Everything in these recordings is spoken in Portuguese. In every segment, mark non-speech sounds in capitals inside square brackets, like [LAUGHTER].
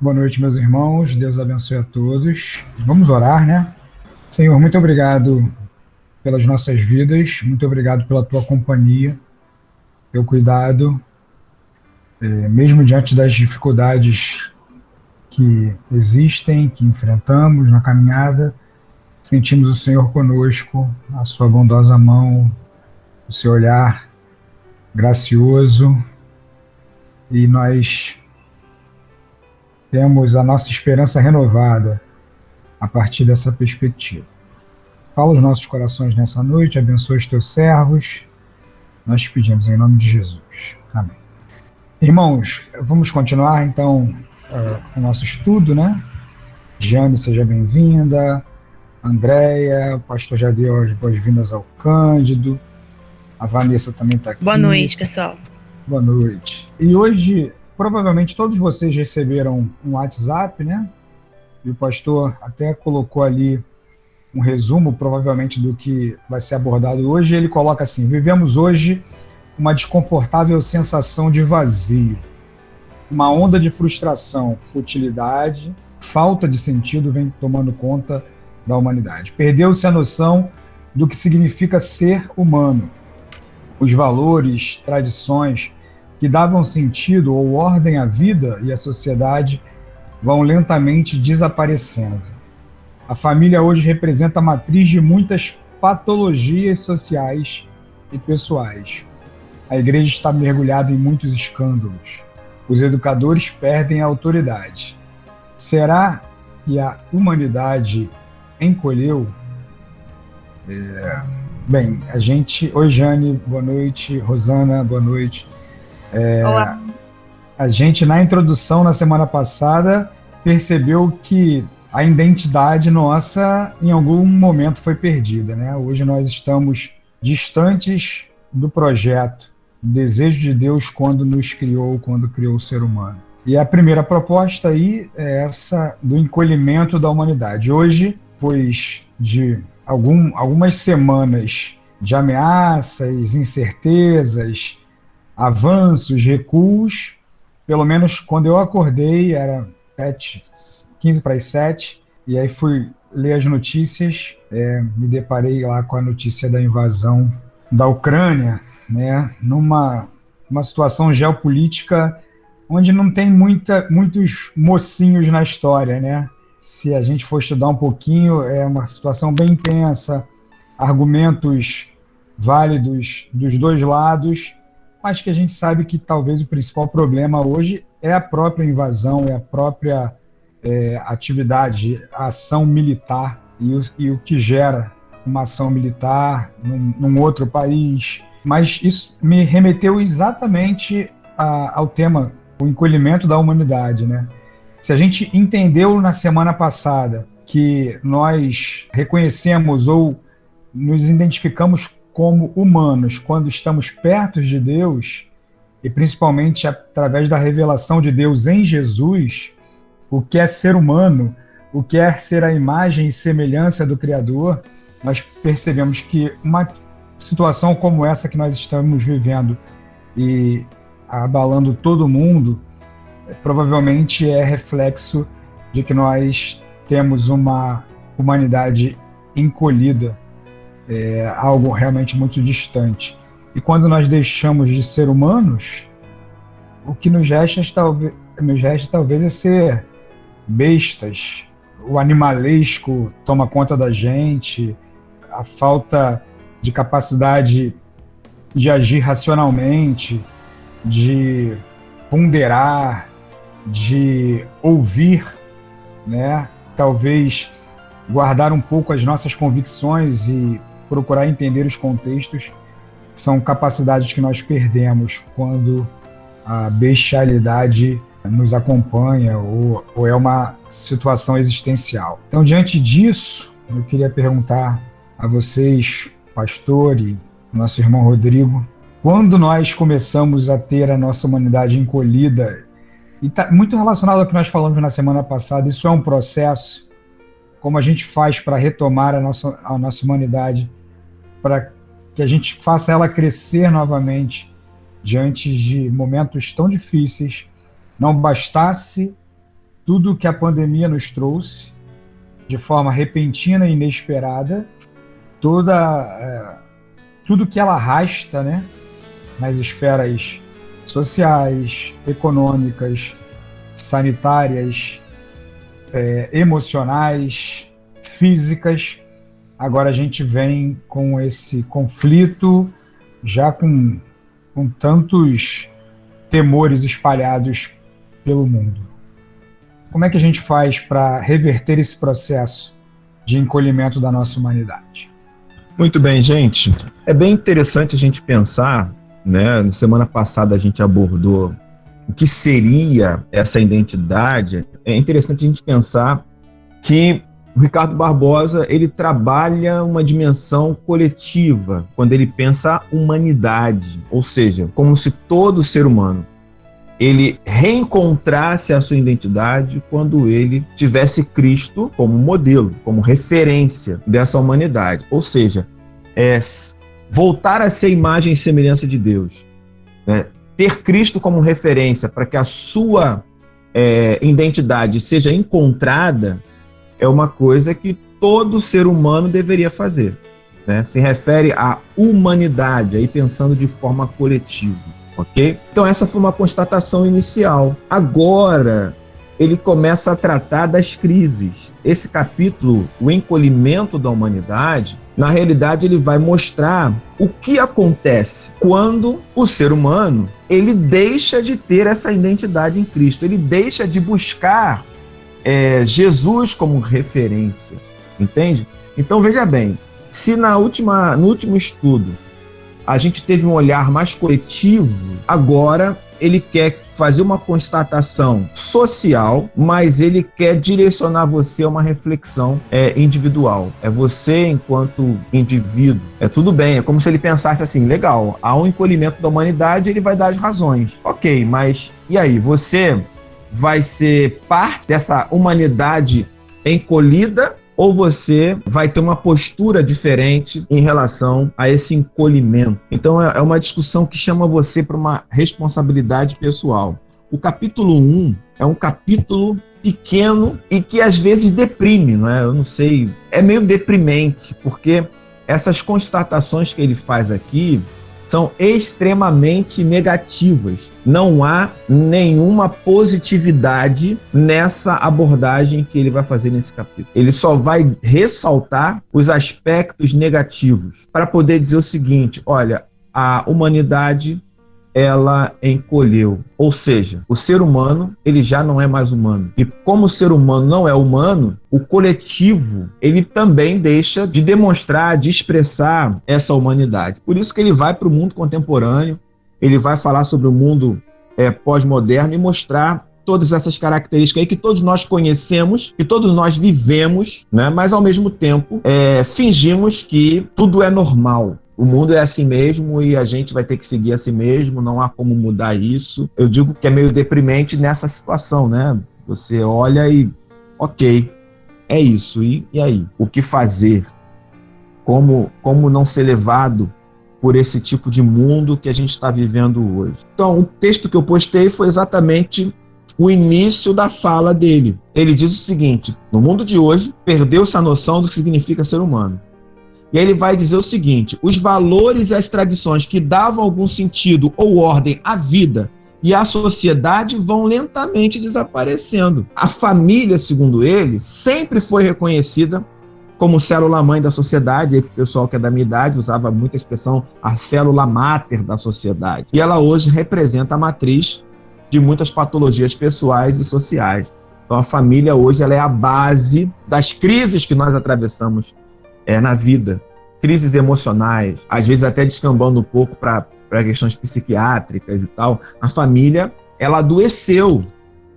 Boa noite, meus irmãos. Deus abençoe a todos. Vamos orar, né? Senhor, muito obrigado pelas nossas vidas, muito obrigado pela tua companhia, teu cuidado, é, mesmo diante das dificuldades que existem, que enfrentamos na caminhada, sentimos o Senhor conosco, a sua bondosa mão, o seu olhar gracioso, e nós temos a nossa esperança renovada a partir dessa perspectiva. Fala os nossos corações nessa noite, abençoa os teus servos. Nós te pedimos em nome de Jesus. Amém. Irmãos, vamos continuar então uh, o nosso estudo, né? Jane, seja bem-vinda. Andréia, o pastor já deu as boas-vindas ao Cândido. A Vanessa também está aqui. Boa noite, pessoal. Boa noite. E hoje, provavelmente todos vocês receberam um WhatsApp, né? E o pastor até colocou ali um resumo, provavelmente, do que vai ser abordado hoje. Ele coloca assim: Vivemos hoje uma desconfortável sensação de vazio, uma onda de frustração, futilidade, falta de sentido vem tomando conta da humanidade. Perdeu-se a noção do que significa ser humano. Os valores, tradições que davam sentido ou ordem à vida e à sociedade vão lentamente desaparecendo. A família hoje representa a matriz de muitas patologias sociais e pessoais. A igreja está mergulhada em muitos escândalos. Os educadores perdem a autoridade. Será que a humanidade encolheu? É... Bem, a gente. Oi, Jane, boa noite. Rosana, boa noite. É... A gente, na introdução na semana passada, percebeu que a identidade nossa, em algum momento, foi perdida. Né? Hoje nós estamos distantes do projeto o desejo de Deus quando nos criou, quando criou o ser humano. E a primeira proposta aí é essa do encolhimento da humanidade. Hoje, pois de algum, algumas semanas de ameaças, incertezas, avanços, recuos, pelo menos quando eu acordei, era 7, 15 para as 7, e aí fui ler as notícias, é, me deparei lá com a notícia da invasão da Ucrânia, né, numa uma situação geopolítica onde não tem muita, muitos mocinhos na história, né? Se a gente for estudar um pouquinho, é uma situação bem intensa, argumentos válidos dos dois lados, mas que a gente sabe que talvez o principal problema hoje é a própria invasão, é a própria é, atividade, a ação militar e o, e o que gera uma ação militar num, num outro país, mas isso me remeteu exatamente a, ao tema, o encolhimento da humanidade, né? Se a gente entendeu na semana passada que nós reconhecemos ou nos identificamos como humanos quando estamos perto de Deus, e principalmente através da revelação de Deus em Jesus, o que é ser humano, o que é ser a imagem e semelhança do Criador, nós percebemos que uma situação como essa que nós estamos vivendo e abalando todo mundo, provavelmente é reflexo de que nós temos uma humanidade encolhida, é, algo realmente muito distante. E quando nós deixamos de ser humanos, o que nos resta, talvez, nos resta talvez é ser bestas. O animalesco toma conta da gente, a falta de capacidade de agir racionalmente, de ponderar, de ouvir, né? Talvez guardar um pouco as nossas convicções e procurar entender os contextos são capacidades que nós perdemos quando a bestialidade nos acompanha ou, ou é uma situação existencial. Então, diante disso, eu queria perguntar a vocês pastor e nosso irmão Rodrigo, quando nós começamos a ter a nossa humanidade encolhida, e está muito relacionado ao que nós falamos na semana passada, isso é um processo, como a gente faz para retomar a nossa, a nossa humanidade, para que a gente faça ela crescer novamente diante de momentos tão difíceis. Não bastasse tudo que a pandemia nos trouxe de forma repentina e inesperada, toda é, tudo que ela arrasta, né, nas esferas sociais, econômicas, sanitárias, é, emocionais, físicas. Agora a gente vem com esse conflito, já com, com tantos temores espalhados pelo mundo. Como é que a gente faz para reverter esse processo de encolhimento da nossa humanidade? Muito bem, gente. É bem interessante a gente pensar, né? Na semana passada a gente abordou o que seria essa identidade. É interessante a gente pensar que o Ricardo Barbosa ele trabalha uma dimensão coletiva quando ele pensa a humanidade, ou seja, como se todo ser humano ele reencontrasse a sua identidade quando ele tivesse Cristo como modelo, como referência dessa humanidade. Ou seja, é voltar a ser imagem e semelhança de Deus. Né? Ter Cristo como referência para que a sua é, identidade seja encontrada é uma coisa que todo ser humano deveria fazer. Né? Se refere à humanidade, aí pensando de forma coletiva ok? Então essa foi uma constatação inicial. Agora ele começa a tratar das crises. Esse capítulo, o encolhimento da humanidade, na realidade ele vai mostrar o que acontece quando o ser humano ele deixa de ter essa identidade em Cristo, ele deixa de buscar é, Jesus como referência, entende? Então veja bem, se na última, no último estudo a gente teve um olhar mais coletivo, agora ele quer fazer uma constatação social, mas ele quer direcionar você a uma reflexão é, individual. É você enquanto indivíduo. É tudo bem, é como se ele pensasse assim: legal, há um encolhimento da humanidade, ele vai dar as razões. Ok, mas e aí? Você vai ser parte dessa humanidade encolhida ou você vai ter uma postura diferente em relação a esse encolhimento. Então é, é uma discussão que chama você para uma responsabilidade pessoal. O capítulo 1 é um capítulo pequeno e que às vezes deprime, não é? Eu não sei, é meio deprimente, porque essas constatações que ele faz aqui são extremamente negativas. Não há nenhuma positividade nessa abordagem que ele vai fazer nesse capítulo. Ele só vai ressaltar os aspectos negativos para poder dizer o seguinte: olha, a humanidade ela encolheu. Ou seja, o ser humano, ele já não é mais humano. E como o ser humano não é humano, o coletivo, ele também deixa de demonstrar, de expressar essa humanidade. Por isso que ele vai para o mundo contemporâneo, ele vai falar sobre o mundo é, pós-moderno e mostrar todas essas características aí que todos nós conhecemos, que todos nós vivemos, né? mas ao mesmo tempo é, fingimos que tudo é normal o mundo é assim mesmo e a gente vai ter que seguir assim mesmo, não há como mudar isso. Eu digo que é meio deprimente nessa situação, né? Você olha e, ok, é isso. E, e aí? O que fazer? Como, como não ser levado por esse tipo de mundo que a gente está vivendo hoje? Então, o texto que eu postei foi exatamente o início da fala dele. Ele diz o seguinte: no mundo de hoje, perdeu-se a noção do que significa ser humano. E aí ele vai dizer o seguinte: os valores e as tradições que davam algum sentido ou ordem à vida e à sociedade vão lentamente desaparecendo. A família, segundo ele, sempre foi reconhecida como célula mãe da sociedade, e o pessoal que é da minha idade usava muita expressão a célula máter da sociedade. E ela hoje representa a matriz de muitas patologias pessoais e sociais. Então a família hoje ela é a base das crises que nós atravessamos é, na vida. Crises emocionais, às vezes até descambando um pouco para questões psiquiátricas e tal. A família, ela adoeceu.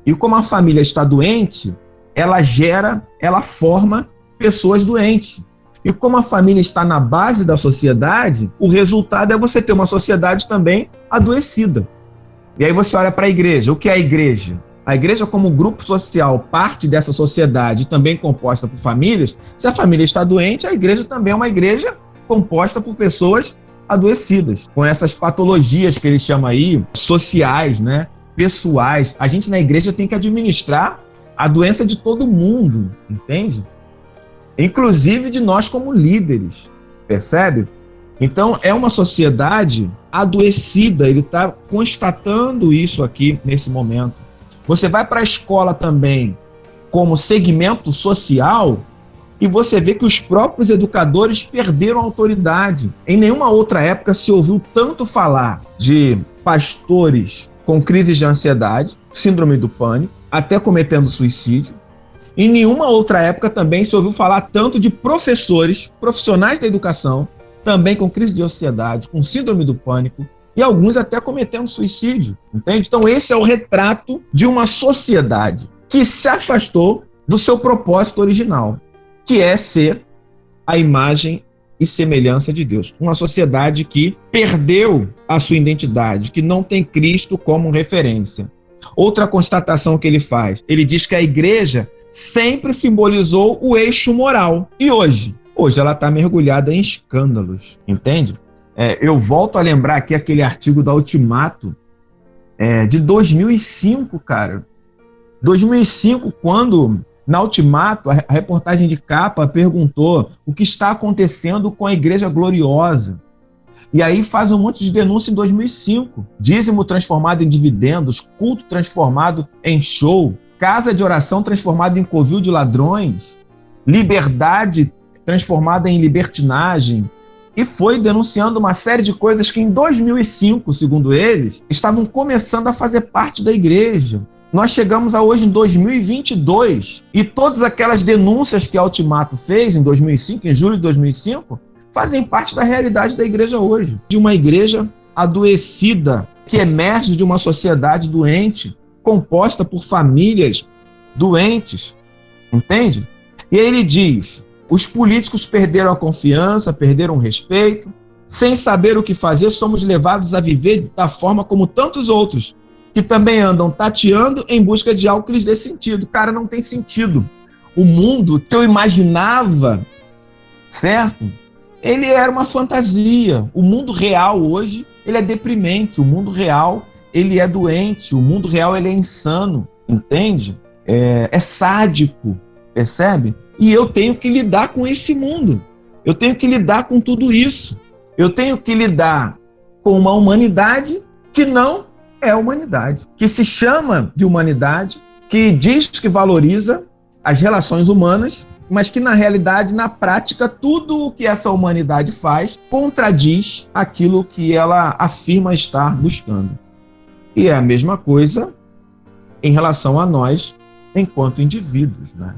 E como a família está doente, ela gera, ela forma pessoas doentes. E como a família está na base da sociedade, o resultado é você ter uma sociedade também adoecida. E aí você olha para a igreja. O que é a igreja? A igreja como grupo social, parte dessa sociedade também composta por famílias, se a família está doente, a igreja também é uma igreja composta por pessoas adoecidas, com essas patologias que ele chama aí, sociais, né? pessoais. A gente na igreja tem que administrar a doença de todo mundo, entende? Inclusive de nós como líderes, percebe? Então é uma sociedade adoecida, ele está constatando isso aqui nesse momento. Você vai para a escola também como segmento social e você vê que os próprios educadores perderam autoridade. Em nenhuma outra época se ouviu tanto falar de pastores com crises de ansiedade, síndrome do pânico, até cometendo suicídio. Em nenhuma outra época também se ouviu falar tanto de professores, profissionais da educação, também com crise de ansiedade, com síndrome do pânico, e alguns até cometendo suicídio, entende? Então esse é o retrato de uma sociedade que se afastou do seu propósito original, que é ser a imagem e semelhança de Deus. Uma sociedade que perdeu a sua identidade, que não tem Cristo como referência. Outra constatação que ele faz, ele diz que a igreja sempre simbolizou o eixo moral. E hoje? Hoje ela está mergulhada em escândalos, entende? É, eu volto a lembrar aqui aquele artigo da Ultimato é, de 2005, cara. 2005, quando na Ultimato, a reportagem de capa perguntou o que está acontecendo com a Igreja Gloriosa. E aí faz um monte de denúncia em 2005. Dízimo transformado em dividendos, culto transformado em show, casa de oração transformada em covil de ladrões, liberdade transformada em libertinagem, e foi denunciando uma série de coisas que em 2005, segundo eles, estavam começando a fazer parte da igreja. Nós chegamos a hoje em 2022 e todas aquelas denúncias que a Ultimato fez em 2005, em julho de 2005, fazem parte da realidade da igreja hoje. De uma igreja adoecida, que emerge de uma sociedade doente, composta por famílias doentes. Entende? E aí ele diz: os políticos perderam a confiança, perderam o respeito. Sem saber o que fazer, somos levados a viver da forma como tantos outros, que também andam tateando em busca de algo que lhes dê sentido. Cara, não tem sentido. O mundo que eu imaginava, certo? Ele era uma fantasia. O mundo real hoje, ele é deprimente. O mundo real, ele é doente. O mundo real, ele é insano. Entende? É, é sádico. Percebe? E eu tenho que lidar com esse mundo. Eu tenho que lidar com tudo isso. Eu tenho que lidar com uma humanidade que não é humanidade, que se chama de humanidade, que diz que valoriza as relações humanas, mas que na realidade, na prática, tudo o que essa humanidade faz contradiz aquilo que ela afirma estar buscando. E é a mesma coisa em relação a nós enquanto indivíduos, né?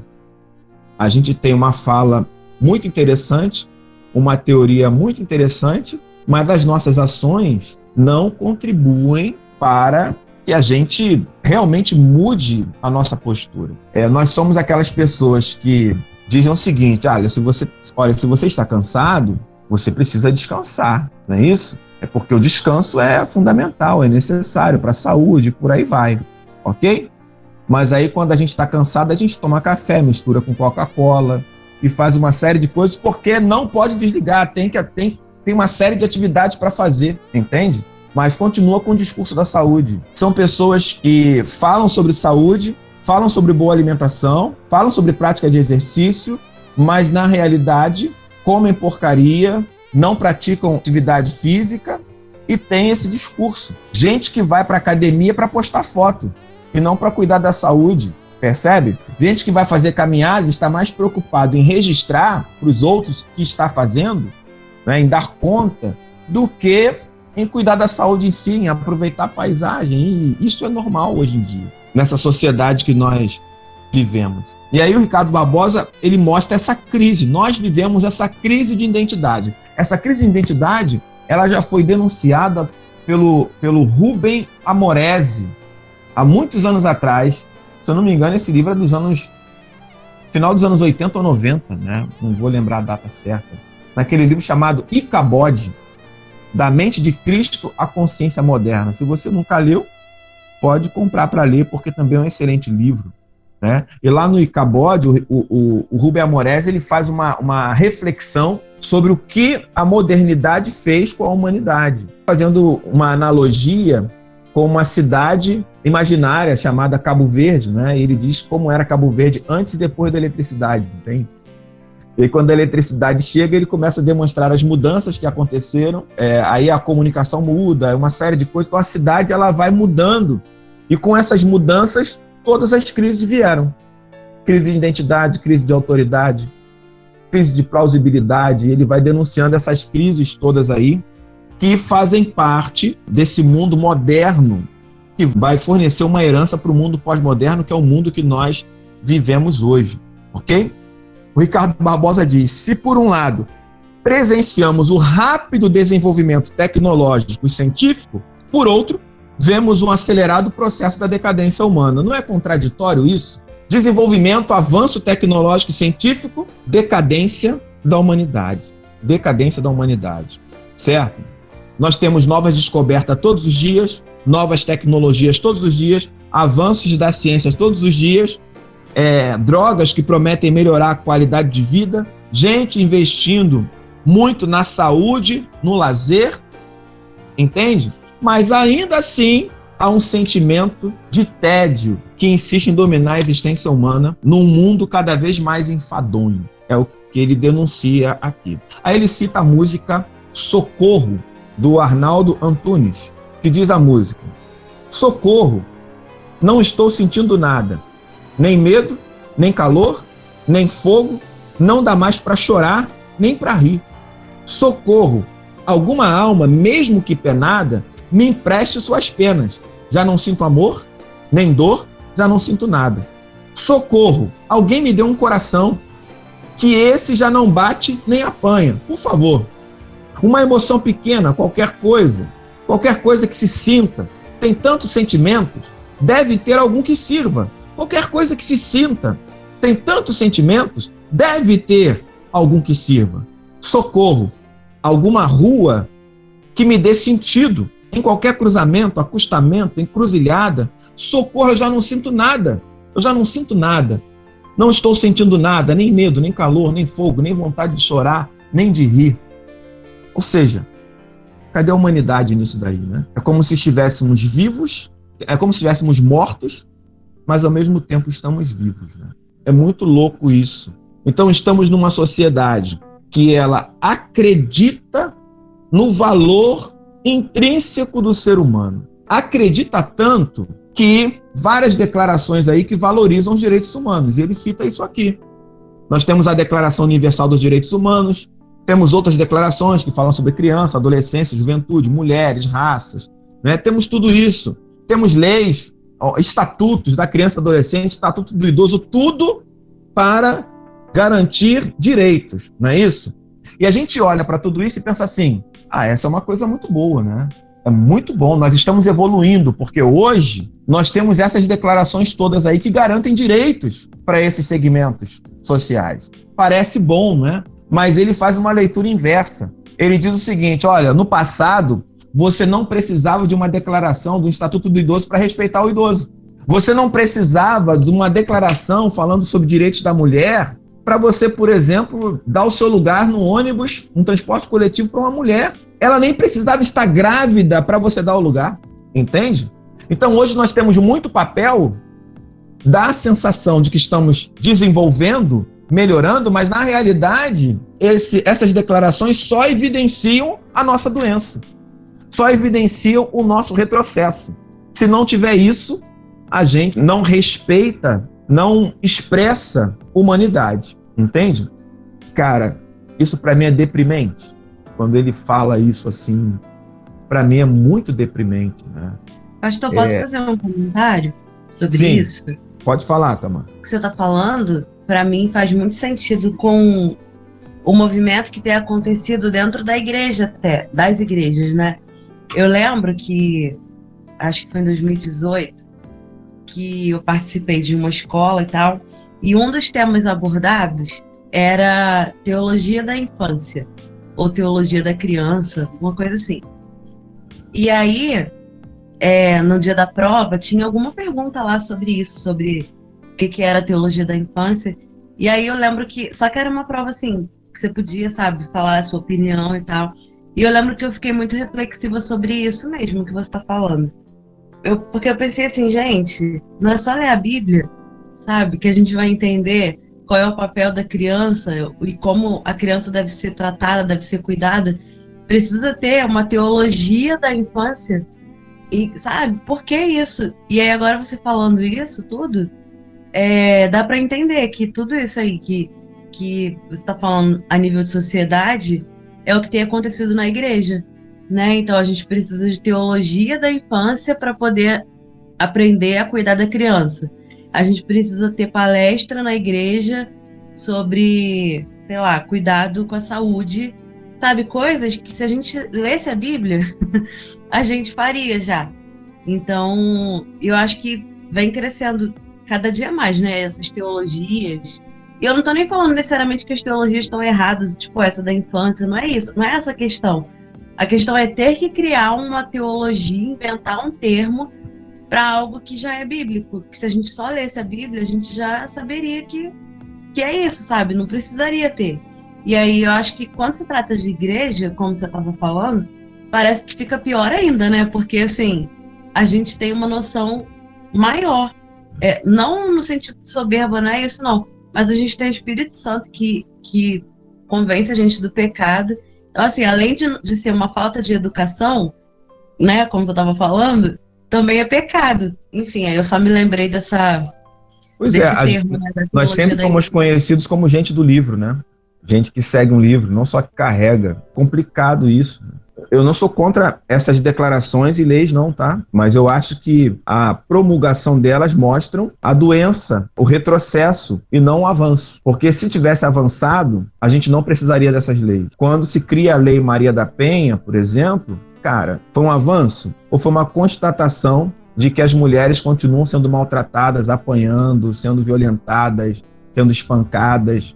A gente tem uma fala muito interessante, uma teoria muito interessante, mas as nossas ações não contribuem para que a gente realmente mude a nossa postura. É, nós somos aquelas pessoas que dizem o seguinte: olha, se você, olha, se você está cansado, você precisa descansar, não é isso? É porque o descanso é fundamental, é necessário para a saúde, por aí vai, ok? Mas aí, quando a gente está cansado, a gente toma café, mistura com Coca-Cola e faz uma série de coisas, porque não pode desligar, tem, que, tem, tem uma série de atividades para fazer, entende? Mas continua com o discurso da saúde. São pessoas que falam sobre saúde, falam sobre boa alimentação, falam sobre prática de exercício, mas na realidade comem porcaria, não praticam atividade física e tem esse discurso. Gente que vai para academia para postar foto e não para cuidar da saúde. Percebe? Gente que vai fazer caminhadas está mais preocupado em registrar para os outros que está fazendo, né, em dar conta, do que em cuidar da saúde em si, em aproveitar a paisagem. E isso é normal hoje em dia, nessa sociedade que nós vivemos. E aí o Ricardo Barbosa, ele mostra essa crise. Nós vivemos essa crise de identidade. Essa crise de identidade, ela já foi denunciada pelo, pelo Rubem Amorese, há muitos anos atrás. Se eu não me engano, esse livro é dos anos. final dos anos 80 ou 90, né? Não vou lembrar a data certa. Naquele livro chamado Icabode, Da Mente de Cristo à Consciência Moderna. Se você nunca leu, pode comprar para ler, porque também é um excelente livro. Né? E lá no Icabode, o, o, o Rubem Amorese ele faz uma, uma reflexão sobre o que a modernidade fez com a humanidade, fazendo uma analogia com uma cidade imaginária chamada Cabo Verde, né? E ele diz como era Cabo Verde antes e depois da eletricidade, entende? E quando a eletricidade chega, ele começa a demonstrar as mudanças que aconteceram. É, aí a comunicação muda, é uma série de coisas. Então a cidade ela vai mudando. E com essas mudanças, todas as crises vieram. Crise de identidade, crise de autoridade, crise de plausibilidade. Ele vai denunciando essas crises todas aí que fazem parte desse mundo moderno que vai fornecer uma herança para o mundo pós-moderno, que é o mundo que nós vivemos hoje, ok? O Ricardo Barbosa diz: se por um lado presenciamos o rápido desenvolvimento tecnológico e científico, por outro, vemos um acelerado processo da decadência humana. Não é contraditório isso? Desenvolvimento, avanço tecnológico e científico, decadência da humanidade. Decadência da humanidade. Certo? Nós temos novas descobertas todos os dias, novas tecnologias todos os dias, avanços da ciência todos os dias, é, drogas que prometem melhorar a qualidade de vida, gente investindo muito na saúde, no lazer, entende? Mas ainda assim há um sentimento de tédio que insiste em dominar a existência humana num mundo cada vez mais enfadonho. É o que ele denuncia aqui. Aí ele cita a música Socorro, do Arnaldo Antunes, que diz a música: Socorro, não estou sentindo nada nem medo, nem calor, nem fogo, não dá mais para chorar, nem para rir. Socorro, alguma alma, mesmo que penada, me empreste suas penas. Já não sinto amor, nem dor, já não sinto nada. Socorro, alguém me dê um coração, que esse já não bate nem apanha, por favor. Uma emoção pequena, qualquer coisa, qualquer coisa que se sinta, tem tantos sentimentos, deve ter algum que sirva, Qualquer coisa que se sinta, tem tantos sentimentos, deve ter algum que sirva. Socorro, alguma rua que me dê sentido. Em qualquer cruzamento, acostamento, encruzilhada, socorro, eu já não sinto nada. Eu já não sinto nada. Não estou sentindo nada, nem medo, nem calor, nem fogo, nem vontade de chorar, nem de rir. Ou seja, cadê a humanidade nisso daí, né? É como se estivéssemos vivos, é como se estivéssemos mortos, mas ao mesmo tempo estamos vivos. Né? É muito louco isso. Então estamos numa sociedade que ela acredita no valor intrínseco do ser humano. Acredita tanto que várias declarações aí que valorizam os direitos humanos. E ele cita isso aqui. Nós temos a Declaração Universal dos Direitos Humanos, temos outras declarações que falam sobre criança, adolescência, juventude, mulheres, raças. Né? Temos tudo isso. Temos leis estatutos da criança e adolescente, estatuto do idoso, tudo para garantir direitos, não é isso? E a gente olha para tudo isso e pensa assim: ah, essa é uma coisa muito boa, né? É muito bom, nós estamos evoluindo, porque hoje nós temos essas declarações todas aí que garantem direitos para esses segmentos sociais. Parece bom, né? Mas ele faz uma leitura inversa. Ele diz o seguinte: olha, no passado você não precisava de uma declaração do Estatuto do Idoso para respeitar o idoso. Você não precisava de uma declaração falando sobre direitos da mulher para você, por exemplo, dar o seu lugar no ônibus, um transporte coletivo para uma mulher. Ela nem precisava estar grávida para você dar o lugar, entende? Então hoje nós temos muito papel, dá a sensação de que estamos desenvolvendo, melhorando, mas na realidade esse, essas declarações só evidenciam a nossa doença só evidenciam o nosso retrocesso. Se não tiver isso, a gente não respeita, não expressa humanidade, entende? Cara, isso para mim é deprimente. Quando ele fala isso assim, para mim é muito deprimente, né? Pastor, posso é... fazer um comentário sobre Sim, isso? Pode falar, Tamar. O que você está falando, para mim, faz muito sentido com o movimento que tem acontecido dentro da igreja até, das igrejas, né? Eu lembro que, acho que foi em 2018, que eu participei de uma escola e tal, e um dos temas abordados era teologia da infância, ou teologia da criança, uma coisa assim. E aí, é, no dia da prova, tinha alguma pergunta lá sobre isso, sobre o que, que era teologia da infância. E aí eu lembro que, só que era uma prova assim, que você podia, sabe, falar a sua opinião e tal. E eu lembro que eu fiquei muito reflexiva sobre isso mesmo que você está falando. eu, porque eu pensei assim, gente, não é só ler a Bíblia, sabe? Que a gente vai entender qual é o papel da criança e como a criança deve ser tratada, deve ser cuidada. Precisa ter uma teologia da infância. E, sabe, por que isso? E aí, agora você falando isso tudo, é, dá para entender que tudo isso aí que, que você está falando a nível de sociedade é o que tem acontecido na igreja. Né? Então, a gente precisa de teologia da infância para poder aprender a cuidar da criança a gente precisa ter palestra na igreja sobre, sei lá, cuidado com a saúde, sabe? Coisas que se a gente lesse a Bíblia, [LAUGHS] a gente faria já. Então, eu acho que vem crescendo cada dia mais, né? Essas teologias. E eu não estou nem falando necessariamente que as teologias estão erradas, tipo essa da infância, não é isso, não é essa a questão. A questão é ter que criar uma teologia, inventar um termo para algo que já é bíblico. Que se a gente só lesse a Bíblia, a gente já saberia que, que é isso, sabe? Não precisaria ter. E aí eu acho que quando se trata de igreja, como você estava falando, parece que fica pior ainda, né? Porque assim, a gente tem uma noção maior. É, não no sentido de soberba, não é isso, não. Mas a gente tem o Espírito Santo que, que convence a gente do pecado. Então, assim, além de, de ser uma falta de educação, né, como você estava falando, também é pecado. Enfim, aí eu só me lembrei dessa. Pois é, termo, né, nós sempre fomos conhecidos como gente do livro, né? Gente que segue um livro, não só que carrega. Complicado isso. Eu não sou contra essas declarações e leis, não, tá? Mas eu acho que a promulgação delas mostram a doença, o retrocesso e não o avanço. Porque se tivesse avançado, a gente não precisaria dessas leis. Quando se cria a Lei Maria da Penha, por exemplo, cara, foi um avanço ou foi uma constatação de que as mulheres continuam sendo maltratadas, apanhando, sendo violentadas, sendo espancadas?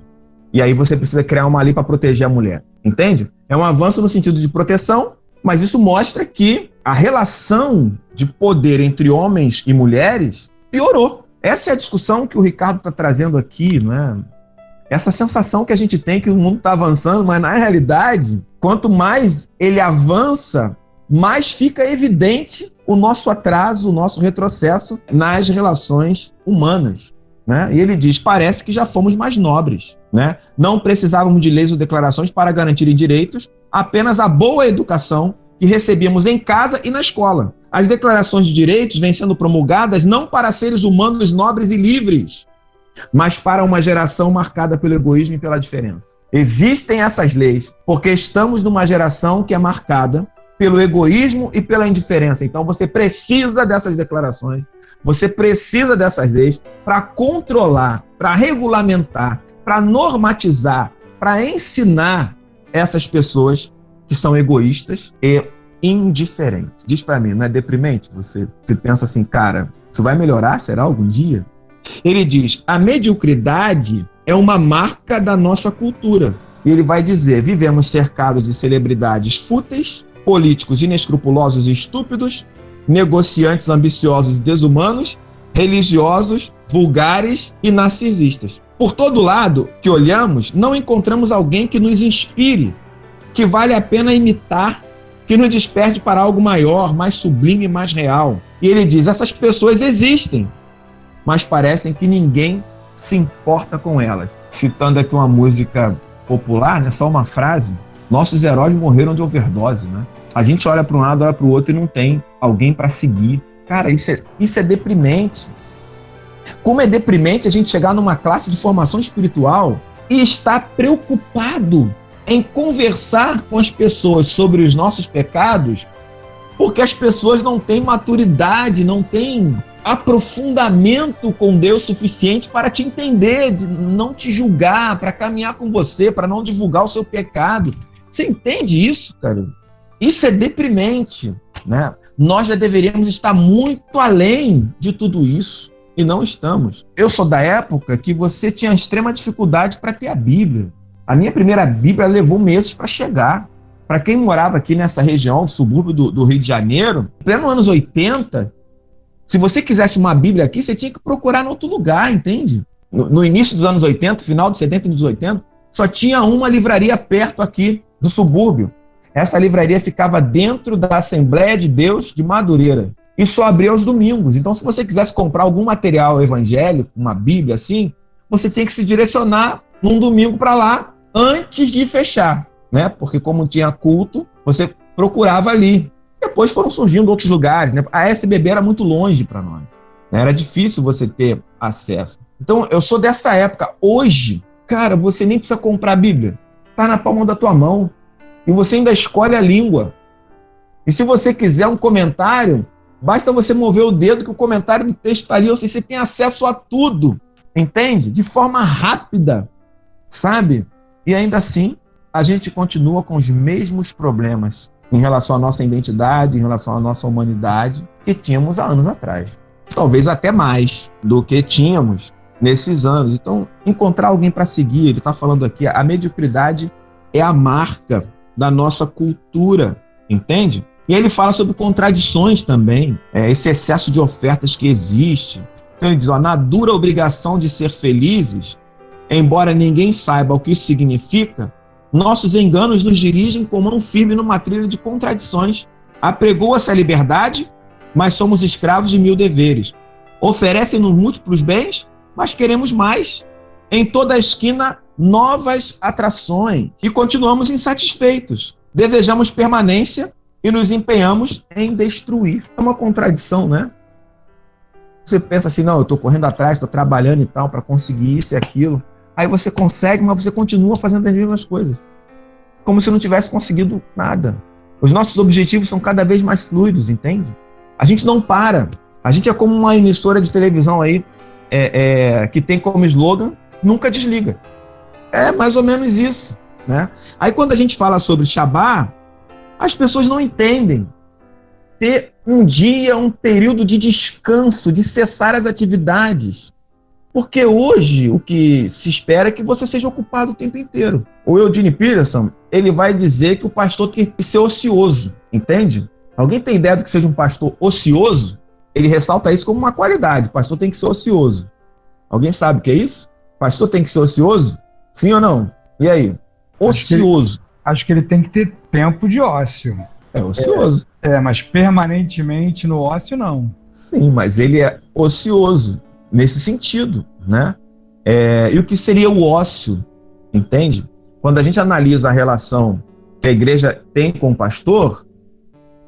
E aí você precisa criar uma lei para proteger a mulher. Entende? É um avanço no sentido de proteção, mas isso mostra que a relação de poder entre homens e mulheres piorou. Essa é a discussão que o Ricardo está trazendo aqui, não é? Essa sensação que a gente tem que o mundo está avançando, mas na realidade Quanto mais ele avança, mais fica evidente o nosso atraso, o nosso retrocesso nas relações humanas. Né? E ele diz: parece que já fomos mais nobres. Né? Não precisávamos de leis ou declarações para garantirem direitos, apenas a boa educação que recebíamos em casa e na escola. As declarações de direitos vêm sendo promulgadas não para seres humanos nobres e livres, mas para uma geração marcada pelo egoísmo e pela diferença. Existem essas leis porque estamos numa geração que é marcada pelo egoísmo e pela indiferença. Então você precisa dessas declarações, você precisa dessas leis para controlar, para regulamentar, para normatizar, para ensinar essas pessoas que são egoístas e indiferentes. Diz para mim, não é deprimente? Você, você pensa assim, cara, isso vai melhorar? Será algum dia? Ele diz: a mediocridade é uma marca da nossa cultura. Ele vai dizer: vivemos cercados de celebridades fúteis, políticos inescrupulosos e estúpidos, negociantes ambiciosos e desumanos, religiosos, vulgares e narcisistas. Por todo lado que olhamos, não encontramos alguém que nos inspire, que vale a pena imitar, que nos desperte para algo maior, mais sublime mais real. E ele diz: essas pessoas existem, mas parecem que ninguém se importa com elas. Citando aqui uma música popular, né, só uma frase, nossos heróis morreram de overdose, né? A gente olha para um lado, olha para o outro e não tem alguém para seguir. Cara, isso é, isso é deprimente. Como é deprimente a gente chegar numa classe de formação espiritual e estar preocupado em conversar com as pessoas sobre os nossos pecados, porque as pessoas não têm maturidade, não têm aprofundamento com Deus suficiente para te entender, de não te julgar, para caminhar com você, para não divulgar o seu pecado. Você entende isso, cara? Isso é deprimente, né? Nós já deveríamos estar muito além de tudo isso e não estamos. Eu sou da época que você tinha extrema dificuldade para ter a Bíblia. A minha primeira Bíblia levou meses para chegar. Para quem morava aqui nessa região do subúrbio do, do Rio de Janeiro, pleno anos 80, se você quisesse uma Bíblia aqui, você tinha que procurar em outro lugar, entende? No, no, início dos anos 80, final dos 70 e dos 80, só tinha uma livraria perto aqui do subúrbio. Essa livraria ficava dentro da Assembleia de Deus de Madureira. e só abria aos domingos. Então, se você quisesse comprar algum material evangélico, uma Bíblia assim, você tinha que se direcionar num domingo para lá antes de fechar, né? Porque como tinha culto, você procurava ali. Depois foram surgindo outros lugares, né? A SBB era muito longe para nós. Né? Era difícil você ter acesso. Então, eu sou dessa época. Hoje, cara, você nem precisa comprar a Bíblia. Tá na palma da tua mão. E você ainda escolhe a língua. E se você quiser um comentário, basta você mover o dedo que o comentário do texto está ali. Ou seja, você tem acesso a tudo. Entende? De forma rápida. Sabe? E ainda assim, a gente continua com os mesmos problemas em relação à nossa identidade, em relação à nossa humanidade, que tínhamos há anos atrás. Talvez até mais do que tínhamos nesses anos. Então, encontrar alguém para seguir, ele está falando aqui, a mediocridade é a marca da nossa cultura, entende? E ele fala sobre contradições também, é, esse excesso de ofertas que existe. Então ele diz, ó, na dura obrigação de ser felizes, embora ninguém saiba o que isso significa, nossos enganos nos dirigem com mão firme numa trilha de contradições. Apregou-se a liberdade, mas somos escravos de mil deveres. Oferecem-nos múltiplos bens, mas queremos mais. Em toda a esquina, novas atrações. E continuamos insatisfeitos. Desejamos permanência e nos empenhamos em destruir. É uma contradição, né? Você pensa assim, não, eu estou correndo atrás, estou trabalhando e tal para conseguir isso e aquilo. Aí você consegue, mas você continua fazendo as mesmas coisas. Como se não tivesse conseguido nada. Os nossos objetivos são cada vez mais fluidos, entende? A gente não para. A gente é como uma emissora de televisão aí é, é, que tem como slogan nunca desliga. É mais ou menos isso. Né? Aí quando a gente fala sobre Shabá, as pessoas não entendem. Ter um dia, um período de descanso, de cessar as atividades. Porque hoje o que se espera é que você seja ocupado o tempo inteiro. O Eugene Peterson, ele vai dizer que o pastor tem que ser ocioso, entende? Alguém tem ideia do que seja um pastor ocioso? Ele ressalta isso como uma qualidade. O pastor tem que ser ocioso. Alguém sabe o que é isso? O pastor tem que ser ocioso? Sim ou não? E aí? Ocioso. Acho que ele, acho que ele tem que ter tempo de ócio. É ocioso. É, é, mas permanentemente no ócio, não. Sim, mas ele é ocioso nesse sentido, né? É, e o que seria o ócio, entende? Quando a gente analisa a relação que a igreja tem com o pastor,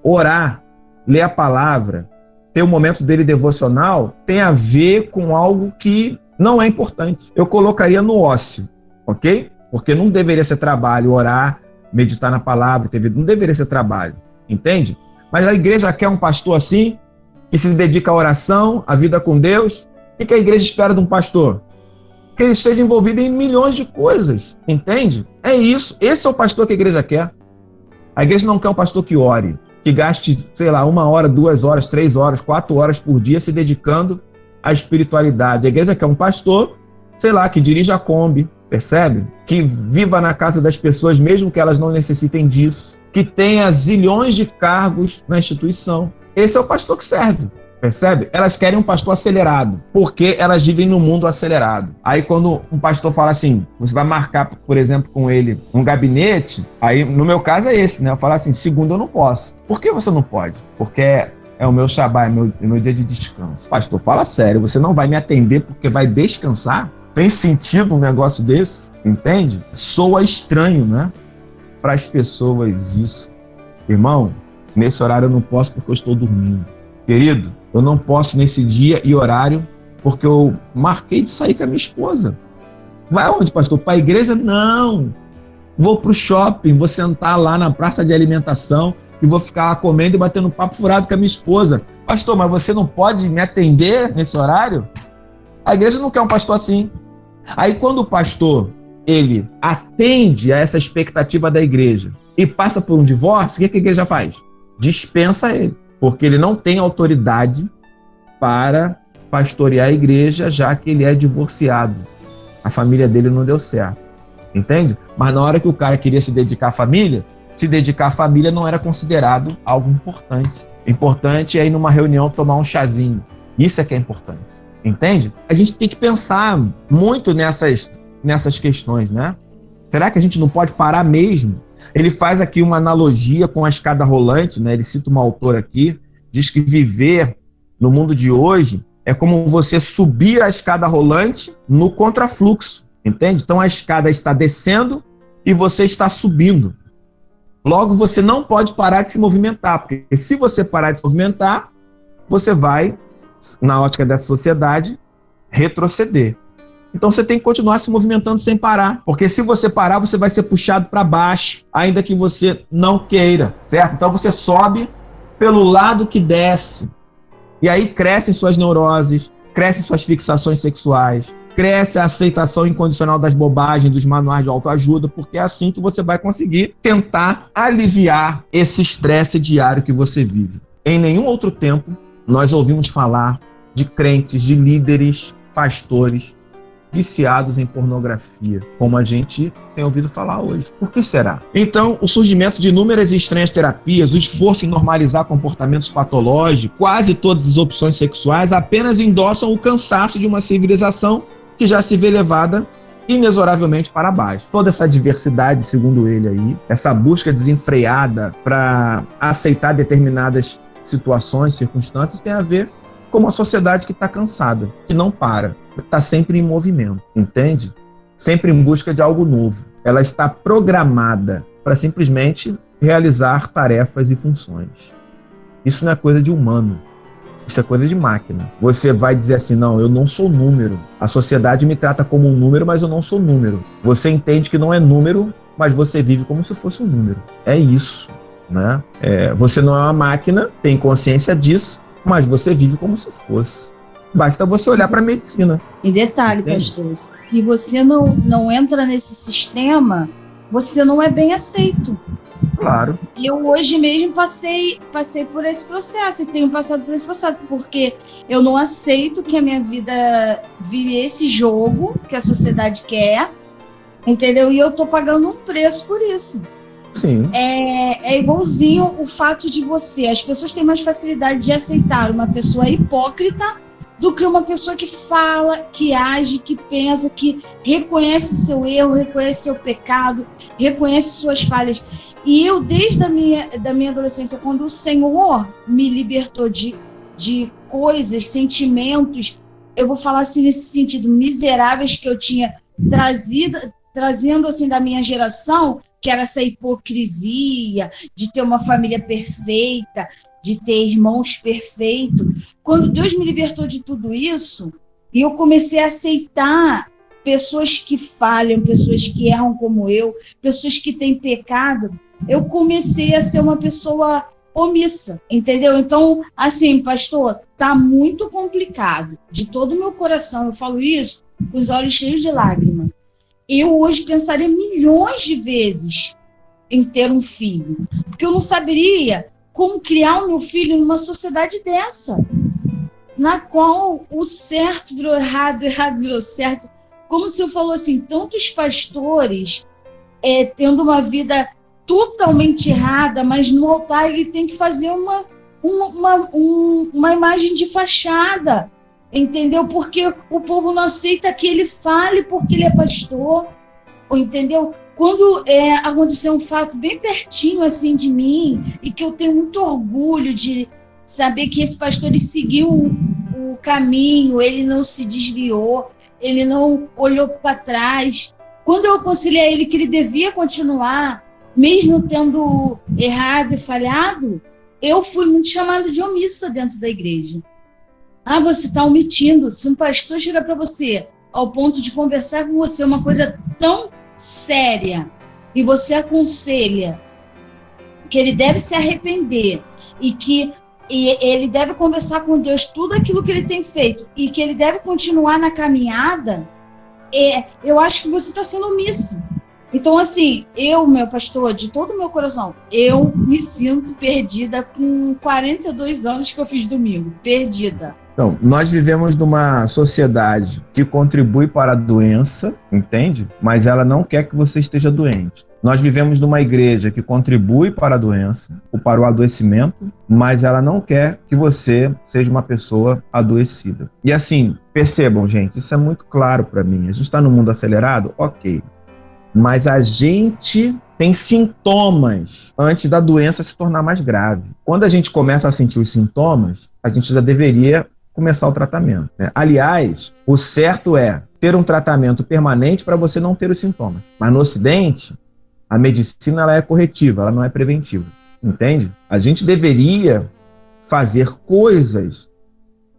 orar, ler a palavra, ter o um momento dele devocional, tem a ver com algo que não é importante. Eu colocaria no ócio, ok? Porque não deveria ser trabalho orar, meditar na palavra, não deveria ser trabalho, entende? Mas a igreja quer um pastor assim, que se dedica à oração, à vida com Deus, o que a igreja espera de um pastor? Que ele esteja envolvido em milhões de coisas, entende? É isso. Esse é o pastor que a igreja quer. A igreja não quer um pastor que ore, que gaste, sei lá, uma hora, duas horas, três horas, quatro horas por dia se dedicando à espiritualidade. A igreja quer um pastor, sei lá, que dirija a Kombi, percebe? Que viva na casa das pessoas, mesmo que elas não necessitem disso. Que tenha zilhões de cargos na instituição. Esse é o pastor que serve. Percebe? Elas querem um pastor acelerado, porque elas vivem no mundo acelerado. Aí quando um pastor fala assim, você vai marcar, por exemplo, com ele um gabinete, aí no meu caso é esse, né? Eu falo assim, segundo eu não posso. Por que você não pode? Porque é o meu Shabá, é meu, é meu dia de descanso. Pastor, fala sério, você não vai me atender porque vai descansar? Tem sentido um negócio desse? Entende? Soa estranho, né? Para as pessoas isso. Irmão, nesse horário eu não posso porque eu estou dormindo. Querido, eu não posso nesse dia e horário, porque eu marquei de sair com a minha esposa. Vai aonde, pastor? Para a igreja? Não. Vou para o shopping, vou sentar lá na praça de alimentação e vou ficar comendo e batendo papo furado com a minha esposa. Pastor, mas você não pode me atender nesse horário? A igreja não quer um pastor assim. Aí quando o pastor ele atende a essa expectativa da igreja e passa por um divórcio, o que a igreja faz? Dispensa ele porque ele não tem autoridade para pastorear a igreja, já que ele é divorciado. A família dele não deu certo. Entende? Mas na hora que o cara queria se dedicar à família, se dedicar à família não era considerado algo importante. Importante é ir numa reunião tomar um chazinho. Isso é que é importante. Entende? A gente tem que pensar muito nessas, nessas questões, né? Será que a gente não pode parar mesmo ele faz aqui uma analogia com a escada rolante, né? Ele cita uma autora aqui, diz que viver no mundo de hoje é como você subir a escada rolante no contrafluxo, entende? Então a escada está descendo e você está subindo. Logo, você não pode parar de se movimentar, porque se você parar de se movimentar, você vai, na ótica dessa sociedade, retroceder. Então você tem que continuar se movimentando sem parar, porque se você parar, você vai ser puxado para baixo, ainda que você não queira, certo? Então você sobe pelo lado que desce. E aí crescem suas neuroses, crescem suas fixações sexuais, cresce a aceitação incondicional das bobagens dos manuais de autoajuda, porque é assim que você vai conseguir tentar aliviar esse estresse diário que você vive. Em nenhum outro tempo nós ouvimos falar de crentes, de líderes, pastores viciados em pornografia, como a gente tem ouvido falar hoje. Por que será? Então, o surgimento de inúmeras e estranhas terapias, o esforço em normalizar comportamentos patológicos, quase todas as opções sexuais apenas endossam o cansaço de uma civilização que já se vê levada inexoravelmente para baixo. Toda essa diversidade, segundo ele aí, essa busca desenfreada para aceitar determinadas situações, circunstâncias, tem a ver com uma sociedade que está cansada, que não para, está sempre em movimento, entende? Sempre em busca de algo novo. Ela está programada para simplesmente realizar tarefas e funções. Isso não é coisa de humano. Isso é coisa de máquina. Você vai dizer assim: não, eu não sou número. A sociedade me trata como um número, mas eu não sou número. Você entende que não é número, mas você vive como se fosse um número. É isso. Né? É, você não é uma máquina, tem consciência disso, mas você vive como se fosse. Basta você olhar para a medicina. E detalhe, Entende? pastor, se você não, não entra nesse sistema, você não é bem aceito. Claro. Eu hoje mesmo passei, passei por esse processo e tenho passado por esse processo, porque eu não aceito que a minha vida vire esse jogo que a sociedade quer, entendeu? E eu tô pagando um preço por isso. Sim. É, é igualzinho o fato de você. As pessoas têm mais facilidade de aceitar uma pessoa hipócrita do que uma pessoa que fala, que age, que pensa, que reconhece seu erro, reconhece seu pecado, reconhece suas falhas. E eu, desde a minha, da minha adolescência, quando o Senhor me libertou de, de coisas, sentimentos, eu vou falar assim nesse sentido, miseráveis que eu tinha trazido, trazendo assim da minha geração, que era essa hipocrisia de ter uma família perfeita, de ter irmãos perfeitos. Quando Deus me libertou de tudo isso, e eu comecei a aceitar pessoas que falham, pessoas que erram como eu, pessoas que têm pecado, eu comecei a ser uma pessoa omissa, entendeu? Então, assim, pastor, tá muito complicado. De todo o meu coração, eu falo isso com os olhos cheios de lágrimas. Eu hoje pensaria milhões de vezes em ter um filho, porque eu não saberia como criar o meu filho numa sociedade dessa, na qual o certo virou errado, o [LAUGHS] errado virou certo. Como se eu falou assim, tantos pastores é, tendo uma vida totalmente errada, mas no altar ele tem que fazer uma, uma, uma, um, uma imagem de fachada, entendeu? Porque o povo não aceita que ele fale porque ele é pastor, entendeu? Quando é, aconteceu um fato bem pertinho assim de mim e que eu tenho muito orgulho de saber que esse pastor ele seguiu o, o caminho, ele não se desviou, ele não olhou para trás. Quando eu aconselhei ele que ele devia continuar, mesmo tendo errado e falhado, eu fui muito chamado de omissa dentro da igreja. Ah, você está omitindo. Se um pastor chega para você ao ponto de conversar com você uma coisa tão séria e você aconselha que ele deve se arrepender e que e ele deve conversar com Deus tudo aquilo que ele tem feito e que ele deve continuar na caminhada, é, eu acho que você está sendo omissa. Então, assim, eu, meu pastor, de todo o meu coração, eu me sinto perdida com 42 anos que eu fiz domingo. Perdida. Então, nós vivemos numa sociedade que contribui para a doença, entende? Mas ela não quer que você esteja doente. Nós vivemos numa igreja que contribui para a doença, ou para o adoecimento, mas ela não quer que você seja uma pessoa adoecida. E assim, percebam, gente, isso é muito claro para mim. A gente está no mundo acelerado? Ok. Mas a gente tem sintomas antes da doença se tornar mais grave. Quando a gente começa a sentir os sintomas, a gente já deveria começar o tratamento. Né? Aliás, o certo é ter um tratamento permanente para você não ter os sintomas. Mas no Ocidente, a medicina ela é corretiva, ela não é preventiva. Entende? A gente deveria fazer coisas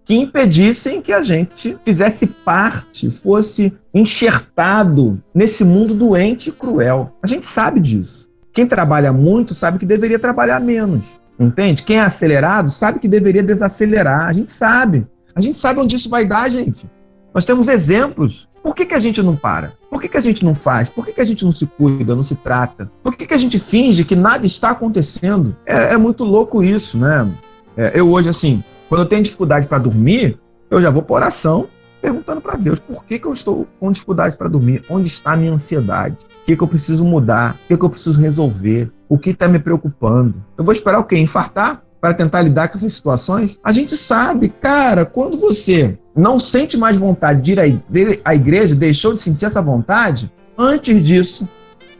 que impedissem que a gente fizesse parte, fosse enxertado nesse mundo doente e cruel. A gente sabe disso. Quem trabalha muito sabe que deveria trabalhar menos. Entende? Quem é acelerado sabe que deveria desacelerar. A gente sabe. A gente sabe onde isso vai dar, gente. Nós temos exemplos. Por que, que a gente não para? Por que, que a gente não faz? Por que, que a gente não se cuida, não se trata? Por que, que a gente finge que nada está acontecendo? É, é muito louco isso, né? É, eu hoje, assim, quando eu tenho dificuldade para dormir, eu já vou para oração perguntando para Deus por que, que eu estou com dificuldade para dormir, onde está a minha ansiedade, o que, que eu preciso mudar, o que, que eu preciso resolver, o que está me preocupando. Eu vou esperar o quê? Infartar? Para tentar lidar com essas situações? A gente sabe, cara, quando você não sente mais vontade de ir à igreja, deixou de sentir essa vontade, antes disso,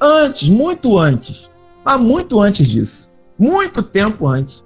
antes, muito antes, há muito antes disso, muito tempo antes,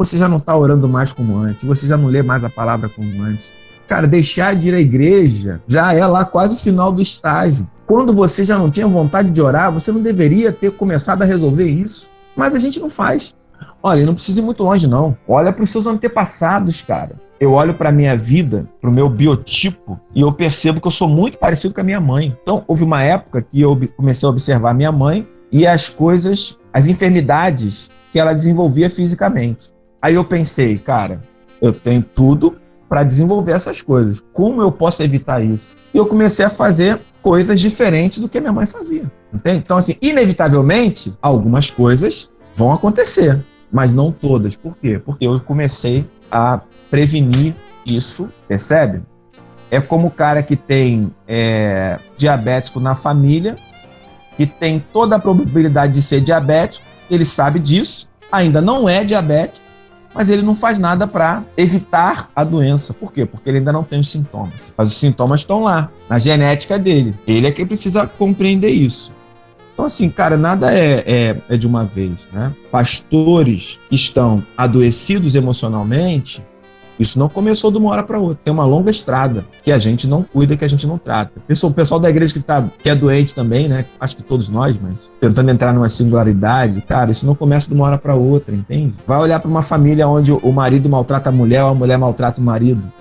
você já não está orando mais como antes, você já não lê mais a palavra como antes, Cara, deixar de ir à igreja já é lá quase o final do estágio. Quando você já não tinha vontade de orar, você não deveria ter começado a resolver isso. Mas a gente não faz. Olha, não precisa ir muito longe, não. Olha para os seus antepassados, cara. Eu olho para a minha vida, para o meu biotipo, e eu percebo que eu sou muito parecido com a minha mãe. Então, houve uma época que eu comecei a observar a minha mãe e as coisas, as enfermidades que ela desenvolvia fisicamente. Aí eu pensei, cara, eu tenho tudo para desenvolver essas coisas. Como eu posso evitar isso? E eu comecei a fazer coisas diferentes do que minha mãe fazia. Entende? Então, assim, inevitavelmente, algumas coisas vão acontecer, mas não todas. Por quê? Porque eu comecei a prevenir isso, percebe? É como o cara que tem é, diabético na família, que tem toda a probabilidade de ser diabético, ele sabe disso, ainda não é diabético, mas ele não faz nada para evitar a doença. Por quê? Porque ele ainda não tem os sintomas. Mas os sintomas estão lá, na genética dele. Ele é quem precisa compreender isso. Então, assim, cara, nada é, é, é de uma vez, né? Pastores que estão adoecidos emocionalmente, isso não começou de uma hora para outra. Tem uma longa estrada que a gente não cuida, que a gente não trata. O pessoal da igreja que, tá, que é doente também, né? Acho que todos nós, mas tentando entrar numa singularidade, cara, isso não começa de uma hora para outra, entende? Vai olhar para uma família onde o marido maltrata a mulher ou a mulher maltrata o marido.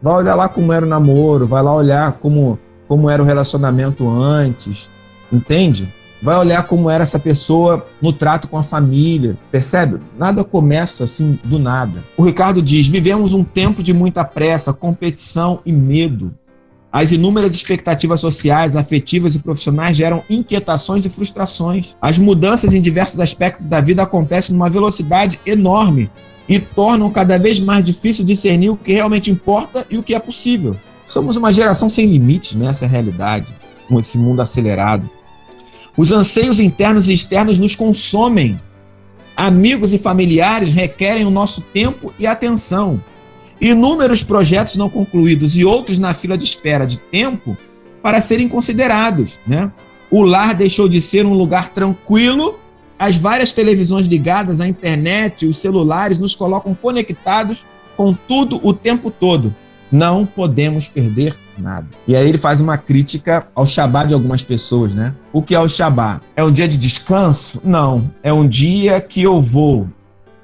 Vai olhar lá como era o namoro, vai lá olhar como, como era o relacionamento antes, entende? Vai olhar como era essa pessoa no trato com a família, percebe? Nada começa assim do nada. O Ricardo diz: vivemos um tempo de muita pressa, competição e medo. As inúmeras expectativas sociais, afetivas e profissionais geram inquietações e frustrações. As mudanças em diversos aspectos da vida acontecem numa velocidade enorme e tornam cada vez mais difícil discernir o que realmente importa e o que é possível. Somos uma geração sem limites nessa realidade, com esse mundo acelerado. Os anseios internos e externos nos consomem. Amigos e familiares requerem o nosso tempo e atenção. Inúmeros projetos não concluídos e outros na fila de espera de tempo para serem considerados. Né? O lar deixou de ser um lugar tranquilo. As várias televisões ligadas à internet, os celulares nos colocam conectados com tudo o tempo todo. Não podemos perder nada. E aí ele faz uma crítica ao Shabá de algumas pessoas, né? O que é o Shabá? É um dia de descanso? Não. É um dia que eu vou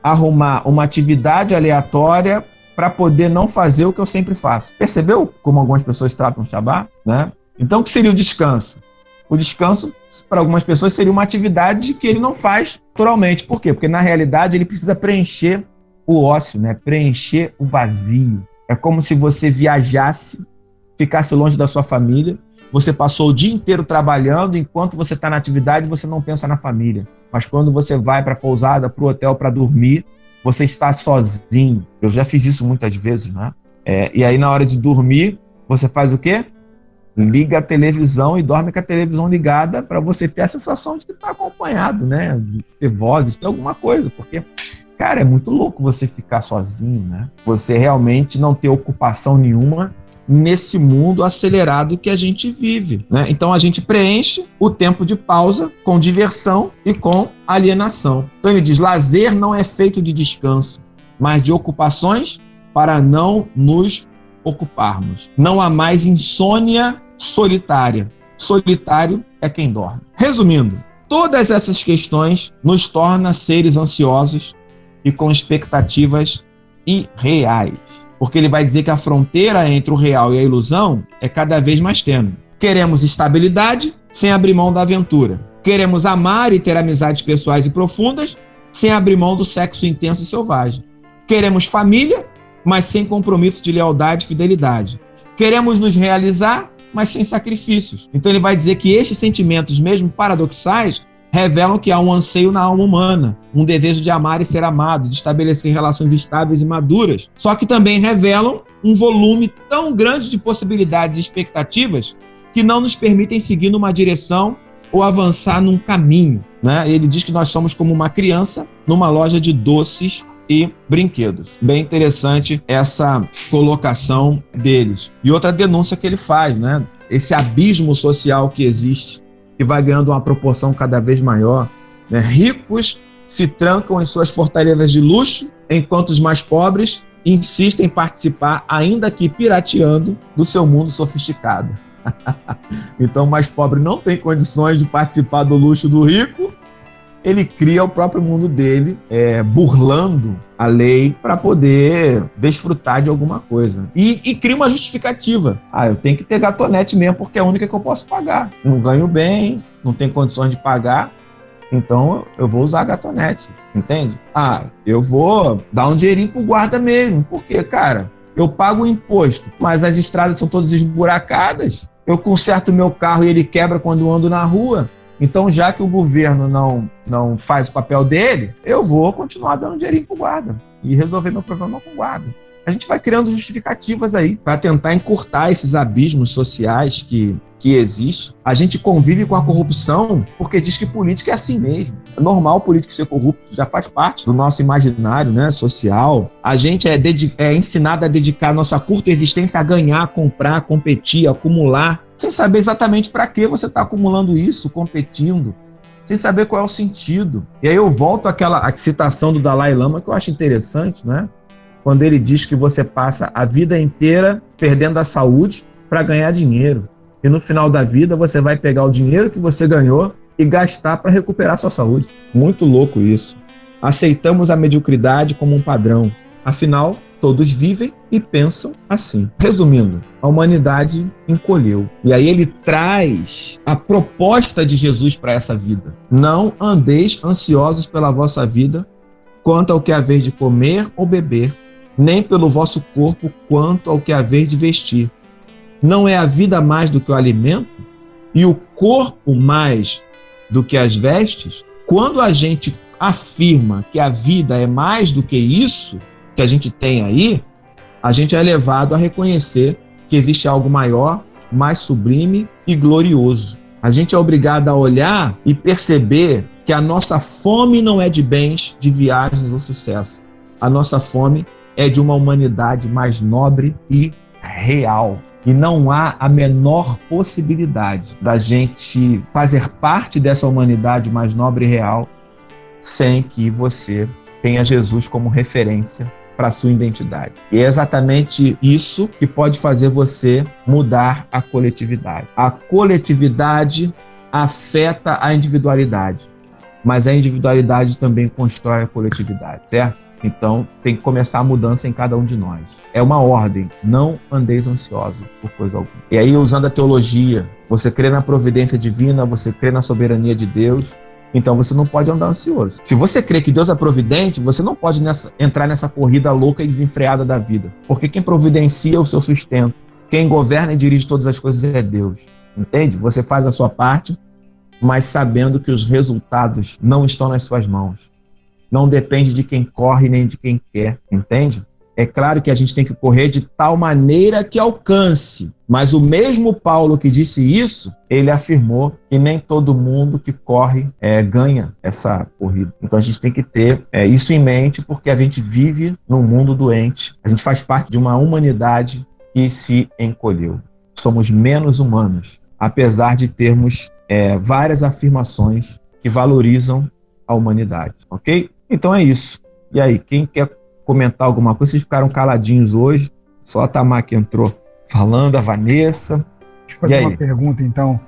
arrumar uma atividade aleatória para poder não fazer o que eu sempre faço. Percebeu como algumas pessoas tratam o Shabá? Né? Então, o que seria o descanso? O descanso, para algumas pessoas, seria uma atividade que ele não faz naturalmente. Por quê? Porque, na realidade, ele precisa preencher o ócio, né? preencher o vazio. É como se você viajasse, ficasse longe da sua família, você passou o dia inteiro trabalhando, enquanto você está na atividade, você não pensa na família. Mas quando você vai para a pousada, para o hotel para dormir, você está sozinho. Eu já fiz isso muitas vezes, né? É, e aí, na hora de dormir, você faz o quê? Liga a televisão e dorme com a televisão ligada para você ter a sensação de que está acompanhado, né? De ter vozes, ter alguma coisa, porque Cara, é muito louco você ficar sozinho, né? Você realmente não ter ocupação nenhuma nesse mundo acelerado que a gente vive. Né? Então a gente preenche o tempo de pausa com diversão e com alienação. Então ele diz: lazer não é feito de descanso, mas de ocupações para não nos ocuparmos. Não há mais insônia solitária. Solitário é quem dorme. Resumindo, todas essas questões nos tornam seres ansiosos e com expectativas irreais. Porque ele vai dizer que a fronteira entre o real e a ilusão é cada vez mais tênue. Queremos estabilidade sem abrir mão da aventura. Queremos amar e ter amizades pessoais e profundas sem abrir mão do sexo intenso e selvagem. Queremos família, mas sem compromisso de lealdade e fidelidade. Queremos nos realizar, mas sem sacrifícios. Então ele vai dizer que estes sentimentos, mesmo paradoxais, revelam que há um anseio na alma humana, um desejo de amar e ser amado, de estabelecer relações estáveis e maduras. Só que também revelam um volume tão grande de possibilidades e expectativas que não nos permitem seguir numa direção ou avançar num caminho. Né? Ele diz que nós somos como uma criança numa loja de doces e brinquedos. Bem interessante essa colocação deles. E outra denúncia que ele faz, né? Esse abismo social que existe, que vai ganhando uma proporção cada vez maior. Né? Ricos se trancam em suas fortalezas de luxo, enquanto os mais pobres insistem em participar, ainda que pirateando, do seu mundo sofisticado. [LAUGHS] então, o mais pobre não tem condições de participar do luxo do rico ele cria o próprio mundo dele, é, burlando a lei para poder desfrutar de alguma coisa. E, e, cria uma justificativa. Ah, eu tenho que ter gatonete mesmo, porque é a única que eu posso pagar. Não ganho bem, não tenho condições de pagar, então eu vou usar a gatonete, entende? Ah, eu vou dar um dinheirinho pro guarda mesmo, porque, cara, eu pago o imposto, mas as estradas são todas esburacadas. Eu conserto meu carro e ele quebra quando eu ando na rua. Então, já que o governo não, não faz o papel dele, eu vou continuar dando dinheirinho o guarda e resolver meu problema com o guarda. A gente vai criando justificativas aí para tentar encurtar esses abismos sociais que, que existem. A gente convive com a corrupção porque diz que política é assim mesmo. É normal o político ser corrupto, já faz parte do nosso imaginário né, social. A gente é, é ensinado a dedicar nossa curta existência a ganhar, comprar, competir, acumular sem saber exatamente para que você está acumulando isso, competindo, sem saber qual é o sentido. E aí eu volto àquela citação do Dalai Lama que eu acho interessante, né? Quando ele diz que você passa a vida inteira perdendo a saúde para ganhar dinheiro. E no final da vida você vai pegar o dinheiro que você ganhou e gastar para recuperar sua saúde. Muito louco isso. Aceitamos a mediocridade como um padrão. Afinal, Todos vivem e pensam assim. Resumindo, a humanidade encolheu. E aí ele traz a proposta de Jesus para essa vida. Não andeis ansiosos pela vossa vida, quanto ao que haver de comer ou beber, nem pelo vosso corpo, quanto ao que haver de vestir. Não é a vida mais do que o alimento e o corpo mais do que as vestes? Quando a gente afirma que a vida é mais do que isso, que a gente tem aí, a gente é levado a reconhecer que existe algo maior, mais sublime e glorioso. A gente é obrigado a olhar e perceber que a nossa fome não é de bens, de viagens ou sucesso. A nossa fome é de uma humanidade mais nobre e real. E não há a menor possibilidade da gente fazer parte dessa humanidade mais nobre e real sem que você tenha Jesus como referência para sua identidade. E é exatamente isso que pode fazer você mudar a coletividade. A coletividade afeta a individualidade, mas a individualidade também constrói a coletividade, certo? Então tem que começar a mudança em cada um de nós. É uma ordem, não andeis ansiosos por coisa alguma. E aí, usando a teologia, você crê na providência divina, você crê na soberania de Deus, então você não pode andar ansioso. Se você crê que Deus é providente, você não pode nessa, entrar nessa corrida louca e desenfreada da vida. Porque quem providencia o seu sustento, quem governa e dirige todas as coisas é Deus. Entende? Você faz a sua parte, mas sabendo que os resultados não estão nas suas mãos. Não depende de quem corre nem de quem quer. Entende? É claro que a gente tem que correr de tal maneira que alcance. Mas o mesmo Paulo que disse isso, ele afirmou que nem todo mundo que corre é, ganha essa corrida. Então a gente tem que ter é, isso em mente, porque a gente vive num mundo doente. A gente faz parte de uma humanidade que se encolheu. Somos menos humanos, apesar de termos é, várias afirmações que valorizam a humanidade, ok? Então é isso. E aí, quem quer comentar alguma coisa? Vocês ficaram caladinhos hoje, só a Tamar que entrou falando, a Vanessa. Deixa eu fazer uma pergunta, então.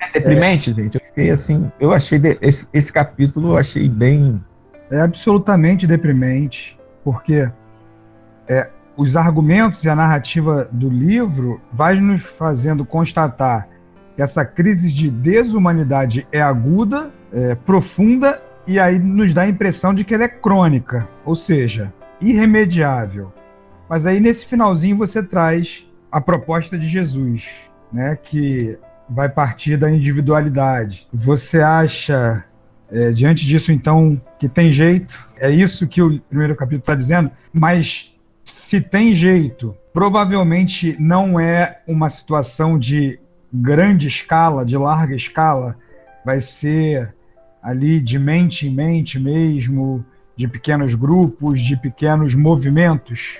É deprimente, é... gente. Eu fiquei assim. Eu achei. De, esse, esse capítulo eu achei bem. É absolutamente deprimente, porque é, os argumentos e a narrativa do livro vai nos fazendo constatar que essa crise de desumanidade é aguda, é, profunda e aí nos dá a impressão de que ela é crônica, ou seja, irremediável. Mas aí nesse finalzinho você traz a proposta de Jesus, né, que vai partir da individualidade. Você acha, é, diante disso, então, que tem jeito? É isso que o primeiro capítulo está dizendo? Mas se tem jeito, provavelmente não é uma situação de grande escala, de larga escala, vai ser ali de mente em mente mesmo, de pequenos grupos, de pequenos movimentos?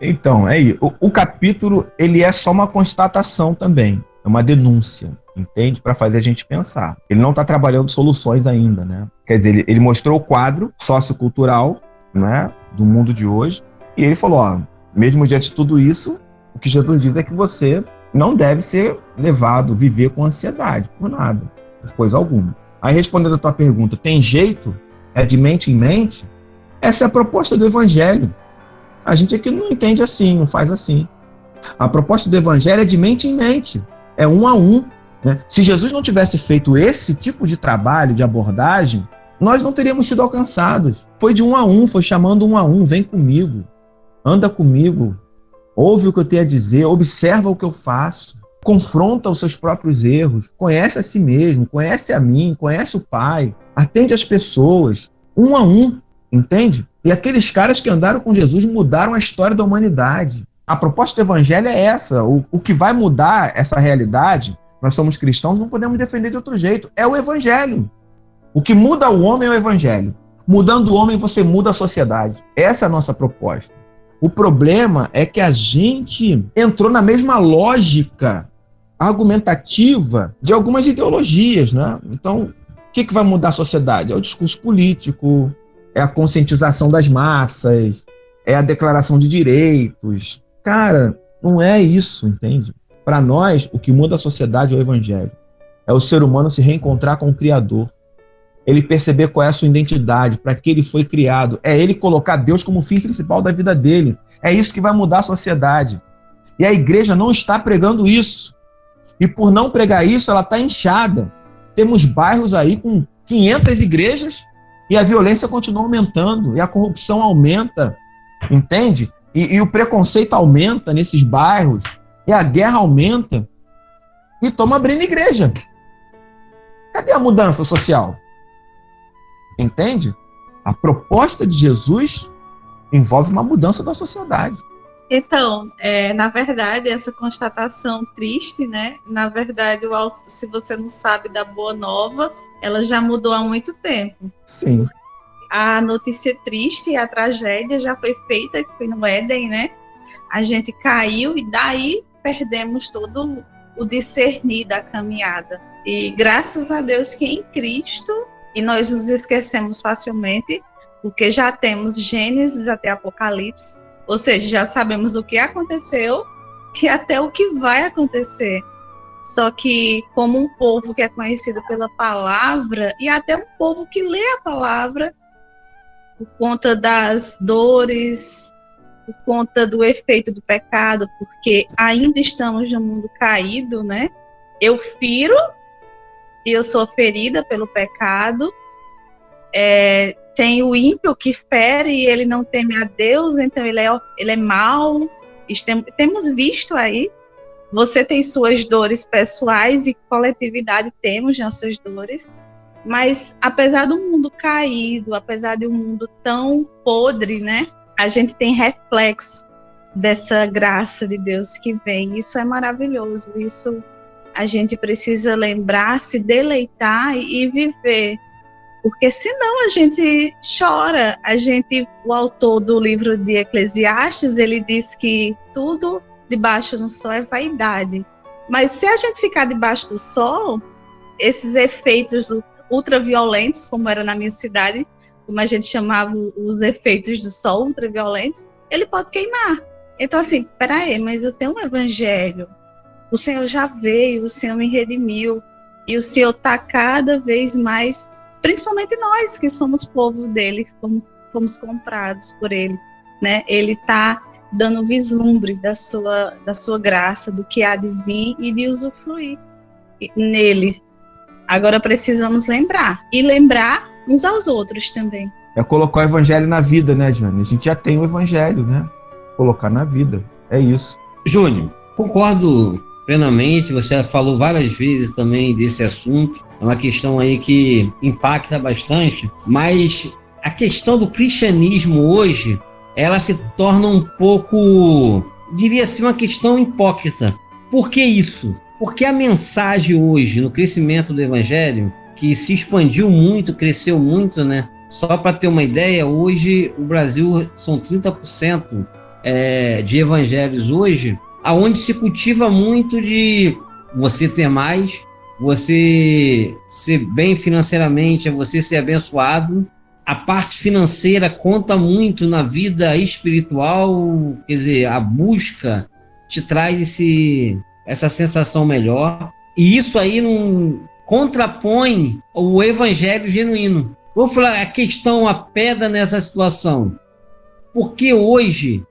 Então, é o, o capítulo ele é só uma constatação também, é uma denúncia, entende? Para fazer a gente pensar. Ele não está trabalhando soluções ainda, né? Quer dizer, ele, ele mostrou o quadro sociocultural, né, do mundo de hoje, e ele falou, ó, mesmo diante de tudo isso, o que Jesus diz é que você não deve ser levado, viver com ansiedade por nada, por coisa alguma. Aí respondendo a tua pergunta, tem jeito? É de mente em mente? Essa é a proposta do evangelho. A gente aqui não entende assim, não faz assim. A proposta do evangelho é de mente em mente, é um a um. Né? Se Jesus não tivesse feito esse tipo de trabalho, de abordagem, nós não teríamos sido alcançados. Foi de um a um, foi chamando um a um, vem comigo, anda comigo, ouve o que eu tenho a dizer, observa o que eu faço, confronta os seus próprios erros, conhece a si mesmo, conhece a mim, conhece o Pai, atende as pessoas, um a um, entende? E aqueles caras que andaram com Jesus mudaram a história da humanidade. A proposta do evangelho é essa. O, o que vai mudar essa realidade, nós somos cristãos, não podemos defender de outro jeito. É o evangelho. O que muda o homem é o evangelho. Mudando o homem, você muda a sociedade. Essa é a nossa proposta. O problema é que a gente entrou na mesma lógica argumentativa de algumas ideologias, né? Então, o que, que vai mudar a sociedade? É o discurso político, é a conscientização das massas, é a declaração de direitos. Cara, não é isso, entende? Para nós, o que muda a sociedade é o evangelho. É o ser humano se reencontrar com o Criador. Ele perceber qual é a sua identidade, para que ele foi criado. É ele colocar Deus como fim principal da vida dele. É isso que vai mudar a sociedade. E a igreja não está pregando isso. E por não pregar isso, ela está inchada. Temos bairros aí com 500 igrejas e a violência continua aumentando, e a corrupção aumenta, entende? E, e o preconceito aumenta nesses bairros, e a guerra aumenta, e toma abrindo igreja. Cadê a mudança social? Entende? A proposta de Jesus envolve uma mudança da sociedade. Então, é, na verdade, essa constatação triste, né? Na verdade, o, se você não sabe da boa nova, ela já mudou há muito tempo. Sim. A notícia triste, a tragédia já foi feita, foi no Éden, né? A gente caiu e daí perdemos todo o discernir da caminhada. E graças a Deus que em Cristo, e nós nos esquecemos facilmente, porque já temos Gênesis até Apocalipse, ou seja, já sabemos o que aconteceu e até o que vai acontecer. Só que, como um povo que é conhecido pela palavra, e até um povo que lê a palavra, por conta das dores, por conta do efeito do pecado, porque ainda estamos no mundo caído, né? Eu firo e eu sou ferida pelo pecado. É, tem o ímpio que fere e ele não teme a Deus, então ele é, ele é mau. Temos visto aí você tem suas dores pessoais e coletividade temos nossas dores, mas apesar do mundo caído, apesar de um mundo tão podre, né? A gente tem reflexo dessa graça de Deus que vem. Isso é maravilhoso. Isso a gente precisa lembrar, se deleitar e viver. Porque senão a gente chora. A gente, o autor do livro de Eclesiastes, ele diz que tudo debaixo do sol é vaidade. Mas se a gente ficar debaixo do sol, esses efeitos ultraviolentos, como era na minha cidade, como a gente chamava os efeitos do sol ultraviolentos, ele pode queimar. Então, assim, peraí, mas eu tenho um evangelho. O Senhor já veio, o Senhor me redimiu. E o Senhor está cada vez mais, principalmente nós que somos povo dele, como fomos comprados por ele, né? Ele está dando vislumbre da sua, da sua graça, do que há de vir e de usufruir nele. Agora precisamos lembrar. E lembrar uns aos outros também. É colocar o evangelho na vida, né, Jane? A gente já tem o evangelho, né? Colocar na vida. É isso. Júnior, concordo plenamente. Você falou várias vezes também desse assunto. É uma questão aí que impacta bastante. Mas a questão do cristianismo hoje, ela se torna um pouco, diria assim, uma questão hipócrita. Por que isso? Porque a mensagem hoje, no crescimento do evangelho, que se expandiu muito, cresceu muito, né? Só para ter uma ideia, hoje o Brasil são 30% é, de evangelhos hoje, aonde se cultiva muito de você ter mais, você ser bem financeiramente, você ser abençoado. A parte financeira conta muito na vida espiritual, quer dizer, a busca te traz esse, essa sensação melhor. E isso aí não contrapõe o evangelho genuíno. Vou falar a questão, a pedra nessa situação. Porque hoje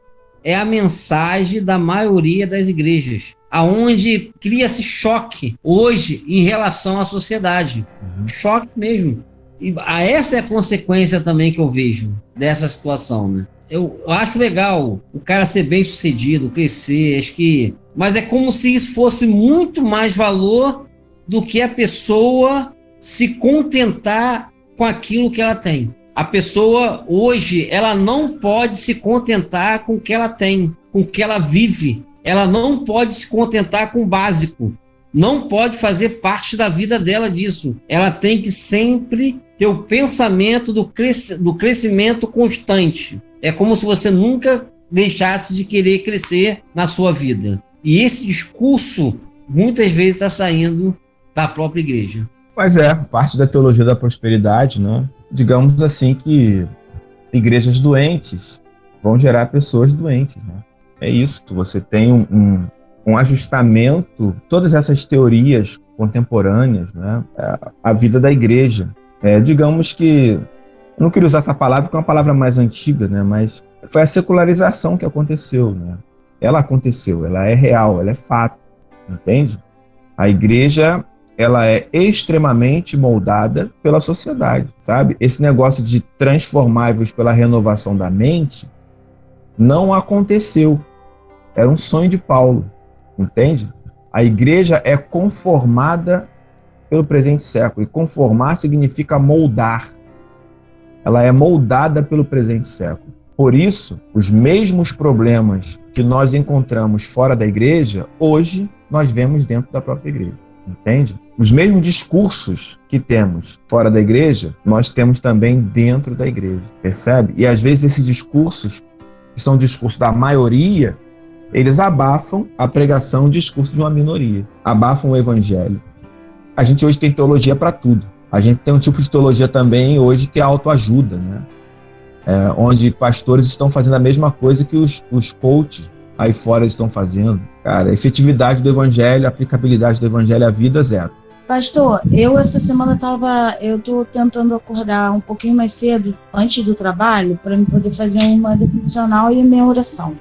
é a mensagem da maioria das igrejas, aonde cria-se choque hoje em relação à sociedade. Uhum. Choque mesmo. E essa é a consequência também que eu vejo dessa situação, né? Eu acho legal o cara ser bem sucedido, crescer, acho que mas é como se isso fosse muito mais valor do que a pessoa se contentar com aquilo que ela tem. A pessoa hoje, ela não pode se contentar com o que ela tem, com o que ela vive. Ela não pode se contentar com o básico. Não pode fazer parte da vida dela disso. Ela tem que sempre ter o pensamento do, cresc do crescimento constante. É como se você nunca deixasse de querer crescer na sua vida. E esse discurso muitas vezes está saindo da própria igreja. Mas é, parte da teologia da prosperidade, né? Digamos assim que igrejas doentes vão gerar pessoas doentes, né? É isso, você tem um, um, um ajustamento, todas essas teorias contemporâneas, né? A vida da igreja. É, digamos que, não queria usar essa palavra porque é uma palavra mais antiga, né? Mas foi a secularização que aconteceu, né? ela aconteceu, ela é real, ela é fato, entende? A igreja ela é extremamente moldada pela sociedade, sabe? Esse negócio de transformáveis pela renovação da mente não aconteceu. Era um sonho de Paulo, entende? A igreja é conformada pelo presente século, e conformar significa moldar. Ela é moldada pelo presente século. Por isso, os mesmos problemas que nós encontramos fora da igreja, hoje nós vemos dentro da própria igreja. Entende? Os mesmos discursos que temos fora da igreja, nós temos também dentro da igreja. Percebe? E às vezes esses discursos, que são discursos da maioria, eles abafam a pregação, o discurso de uma minoria. Abafam o evangelho. A gente hoje tem teologia para tudo. A gente tem um tipo de teologia também hoje que é autoajuda, né? é, onde pastores estão fazendo a mesma coisa que os, os coaches aí fora estão fazendo. Cara, efetividade do evangelho, aplicabilidade do evangelho à vida, zero. Pastor, eu essa semana tava, eu tô tentando acordar um pouquinho mais cedo, antes do trabalho, para me poder fazer uma devocional e minha oração.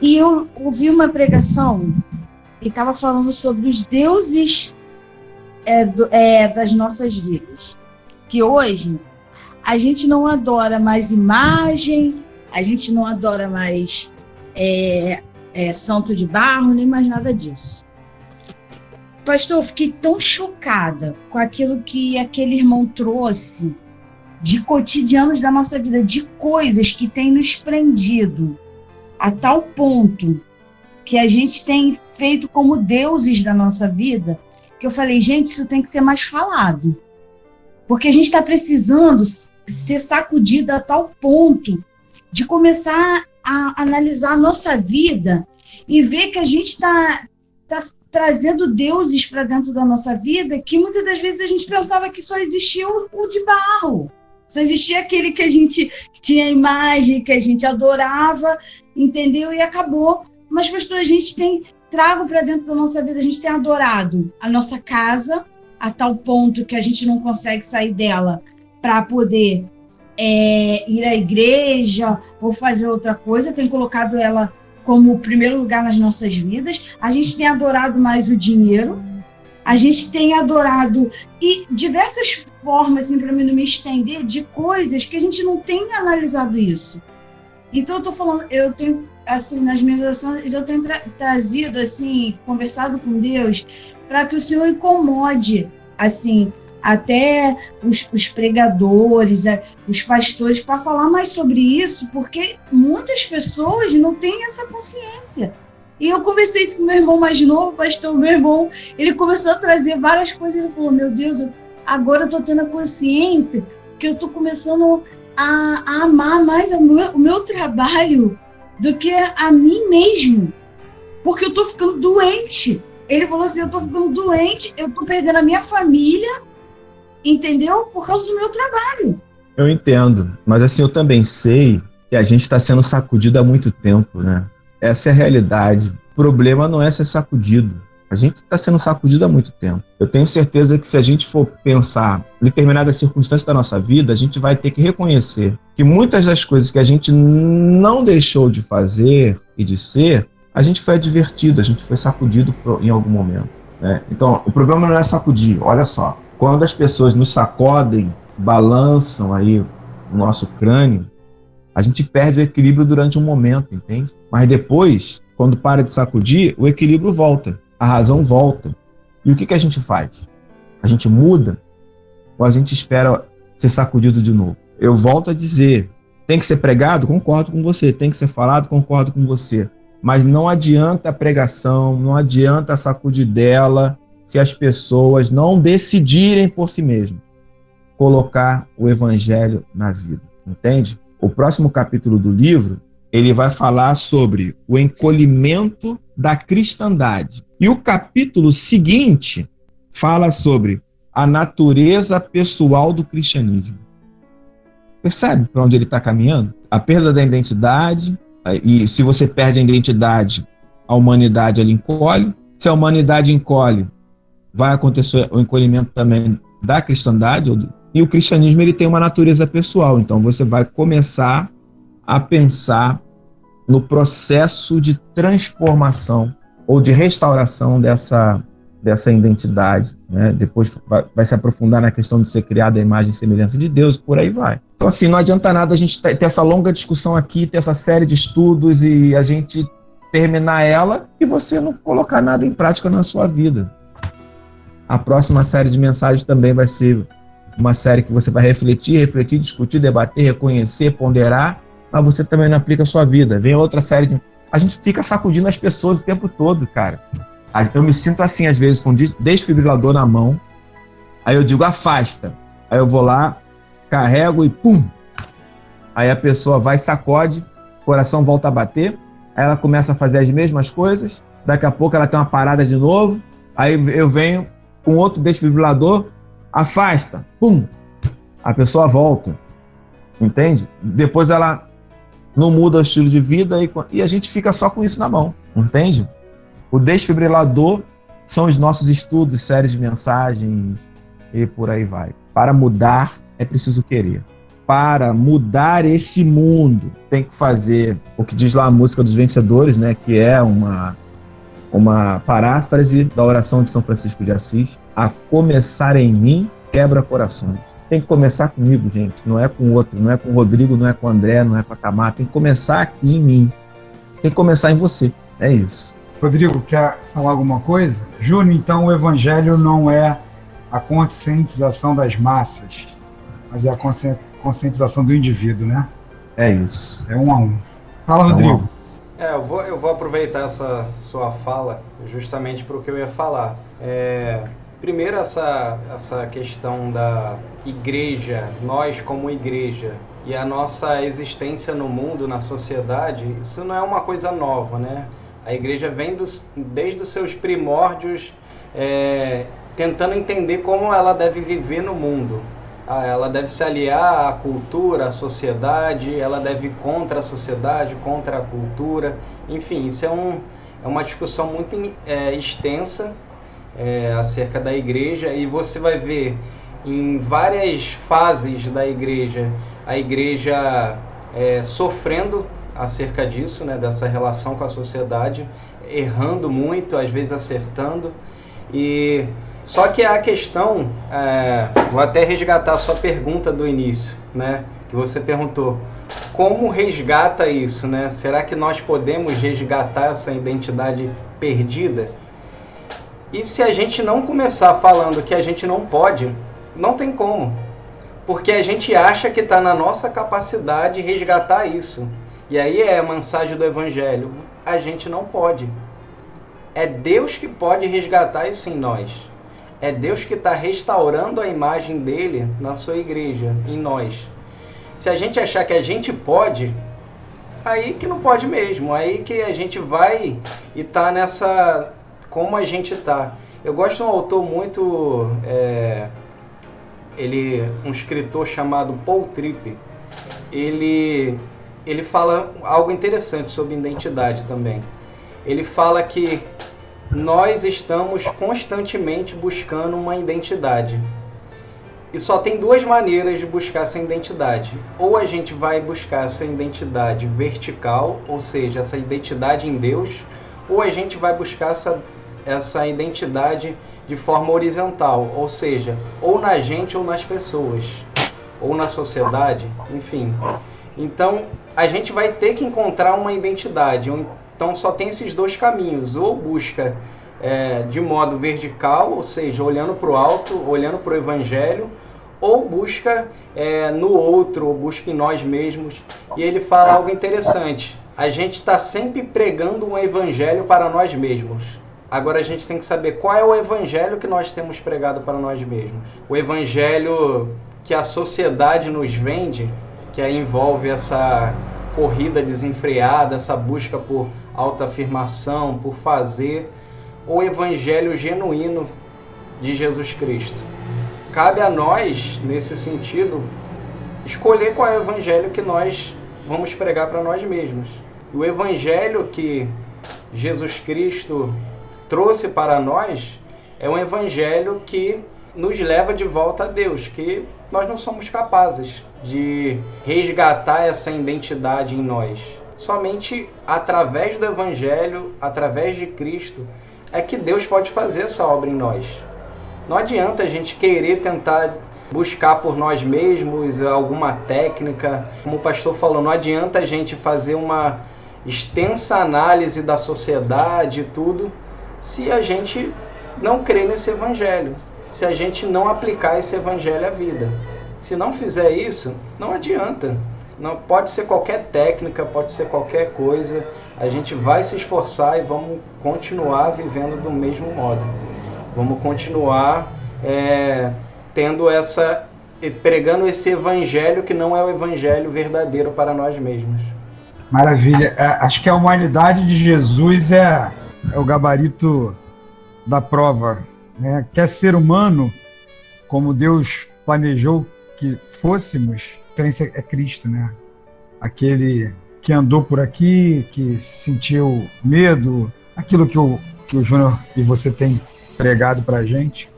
E eu ouvi uma pregação que estava falando sobre os deuses é, do, é, das nossas vidas. Que hoje a gente não adora mais imagem, a gente não adora mais é, é, santo de barro, nem mais nada disso. Pastor, eu fiquei tão chocada com aquilo que aquele irmão trouxe de cotidianos da nossa vida, de coisas que têm nos prendido a tal ponto que a gente tem feito como deuses da nossa vida, que eu falei, gente, isso tem que ser mais falado. Porque a gente está precisando ser sacudida a tal ponto de começar a, analisar a nossa vida e ver que a gente está tá trazendo deuses para dentro da nossa vida que muitas das vezes a gente pensava que só existia o, de barro. Só existia aquele que a gente tinha imagem, que a gente adorava, entendeu? E acabou. Mas, pastor, a gente tem trago para dentro da nossa vida, a gente tem adorado a nossa casa a tal ponto que a gente não consegue sair dela para poder é, ir à igreja ou fazer outra coisa, tem colocado ela como primeiro lugar nas nossas vidas. A gente tem adorado mais o dinheiro, a gente tem adorado e diversas formas, assim, para mim não me estender, de coisas que a gente não tem analisado isso. Então eu tô falando, eu tenho assim nas minhas ações eu tenho tra trazido assim, conversado com Deus para que o Senhor incomode assim até os, os pregadores, é, os pastores, para falar mais sobre isso, porque muitas pessoas não têm essa consciência. E eu conversei isso com meu irmão mais novo, pastor, meu irmão, ele começou a trazer várias coisas, ele falou, meu Deus, agora eu estou tendo a consciência que eu estou começando a, a, amar mais o meu, o meu trabalho do que a mim mesmo, porque eu estou ficando doente. Ele falou assim, eu estou ficando doente, eu estou perdendo a minha família, entendeu? Por causa do meu trabalho. Eu entendo, mas assim, eu também sei que a gente está sendo sacudido há muito tempo, né? Essa é a realidade. O problema não é ser sacudido. A gente está sendo sacudido há muito tempo. Eu tenho certeza que se a gente for pensar determinadas circunstâncias da nossa vida, a gente vai ter que reconhecer que muitas das coisas que a gente não deixou de fazer e de ser, a gente foi advertido, a gente foi sacudido em algum momento. Né? Então, o problema não é sacudir. Olha só, quando as pessoas nos sacodem, balançam aí o nosso crânio, a gente perde o equilíbrio durante um momento, entende? Mas depois, quando para de sacudir, o equilíbrio volta, a razão volta. E o que, que a gente faz? A gente muda ou a gente espera ser sacudido de novo? Eu volto a dizer, tem que ser pregado? Concordo com você. Tem que ser falado? Concordo com você. Mas não adianta a pregação, não adianta a sacudidela, se as pessoas não decidirem por si mesmas colocar o evangelho na vida, entende? O próximo capítulo do livro, ele vai falar sobre o encolhimento da cristandade. E o capítulo seguinte fala sobre a natureza pessoal do cristianismo. Percebe para onde ele está caminhando? A perda da identidade, e se você perde a identidade, a humanidade ela encolhe. Se a humanidade encolhe, vai acontecer o encolhimento também da cristandade e o cristianismo ele tem uma natureza pessoal, então você vai começar a pensar no processo de transformação ou de restauração dessa dessa identidade, né? Depois vai, vai, se aprofundar na questão de ser criada a imagem e semelhança de Deus, por aí vai. Então assim, não adianta nada a gente ter essa longa discussão aqui, ter essa série de estudos e a gente terminar ela e você não colocar nada em prática na sua vida. A próxima série de mensagens também vai ser uma série que você vai refletir, refletir, discutir, debater, reconhecer, ponderar, mas você também não aplica a sua vida. Vem outra série de... A gente fica sacudindo as pessoas o tempo todo, cara. Eu me sinto assim, às vezes, com desfibrilador na mão. Aí eu digo, afasta. Aí eu vou lá, carrego e pum! Aí a pessoa vai, sacode, coração volta a bater. Aí ela começa a fazer as mesmas coisas. Daqui a pouco ela tem uma parada de novo. Aí eu venho, com outro desfibrilador, afasta, pum, a pessoa volta, entende? Depois ela não muda o estilo de vida e, e a gente fica só com isso na mão, entende? O desfibrilador são os nossos estudos, séries de mensagens e por aí vai. Para mudar é preciso querer. Para mudar esse mundo, tem que fazer o que diz lá a música dos vencedores, né? Que é uma uma paráfrase da oração de São Francisco de Assis, a começar em mim quebra corações. Tem que começar comigo, gente, não é com o outro, não é com o Rodrigo, não é com o André, não é com a Tamar, tem que começar aqui em mim. Tem que começar em você. É isso. Rodrigo, quer falar alguma coisa? Júnior, então o evangelho não é a conscientização das massas, mas é a conscientização do indivíduo, né? É isso. É um a um. Fala, Rodrigo. É um é, eu vou, eu vou aproveitar essa sua fala justamente para o que eu ia falar. É, primeiro, essa, essa questão da igreja, nós como igreja, e a nossa existência no mundo, na sociedade, isso não é uma coisa nova, né? A igreja vem dos, desde os seus primórdios é, tentando entender como ela deve viver no mundo. Ah, ela deve se aliar à cultura, à sociedade, ela deve ir contra a sociedade, contra a cultura. Enfim, isso é, um, é uma discussão muito é, extensa é, acerca da igreja e você vai ver em várias fases da igreja a igreja é, sofrendo acerca disso, né, dessa relação com a sociedade, errando muito, às vezes acertando. E só que a questão, é, vou até resgatar a sua pergunta do início, né, que você perguntou, como resgata isso, né? Será que nós podemos resgatar essa identidade perdida? E se a gente não começar falando que a gente não pode, não tem como. Porque a gente acha que está na nossa capacidade resgatar isso. E aí é a mensagem do Evangelho. A gente não pode. É Deus que pode resgatar isso em nós. É Deus que está restaurando a imagem dele na sua igreja, em nós. Se a gente achar que a gente pode, aí que não pode mesmo. Aí que a gente vai e tá nessa. como a gente tá. Eu gosto de um autor muito. É, ele um escritor chamado Paul Tripp. Ele ele fala algo interessante sobre identidade também. Ele fala que nós estamos constantemente buscando uma identidade. E só tem duas maneiras de buscar essa identidade. Ou a gente vai buscar essa identidade vertical, ou seja, essa identidade em Deus, ou a gente vai buscar essa, essa identidade de forma horizontal, ou seja, ou na gente ou nas pessoas, ou na sociedade, enfim. Então, a gente vai ter que encontrar uma identidade. Então, só tem esses dois caminhos: ou busca é, de modo vertical, ou seja, olhando para o alto, olhando para o Evangelho, ou busca é, no outro, ou busca em nós mesmos. E ele fala algo interessante. A gente está sempre pregando um Evangelho para nós mesmos. Agora a gente tem que saber qual é o evangelho que nós temos pregado para nós mesmos. O evangelho que a sociedade nos vende, que envolve essa corrida desenfreada, essa busca por autoafirmação, por fazer, o evangelho genuíno de Jesus Cristo. Cabe a nós, nesse sentido, escolher qual é o evangelho que nós vamos pregar para nós mesmos. O evangelho que Jesus Cristo trouxe para nós é um evangelho que nos leva de volta a Deus, que nós não somos capazes de resgatar essa identidade em nós. Somente através do evangelho, através de Cristo, é que Deus pode fazer essa obra em nós. Não adianta a gente querer tentar buscar por nós mesmos alguma técnica. Como o pastor falou, não adianta a gente fazer uma extensa análise da sociedade e tudo se a gente não crer nesse evangelho, se a gente não aplicar esse evangelho à vida. Se não fizer isso, não adianta. Não pode ser qualquer técnica, pode ser qualquer coisa. A gente vai se esforçar e vamos continuar vivendo do mesmo modo. Vamos continuar é, tendo essa pregando esse evangelho que não é o evangelho verdadeiro para nós mesmos. Maravilha. É, acho que a humanidade de Jesus é é o gabarito da prova. Né? Quer ser humano, como Deus planejou que fôssemos, referência é Cristo, né? Aquele que andou por aqui, que sentiu medo, aquilo que o, que o Júnior e você tem pregado para a gente.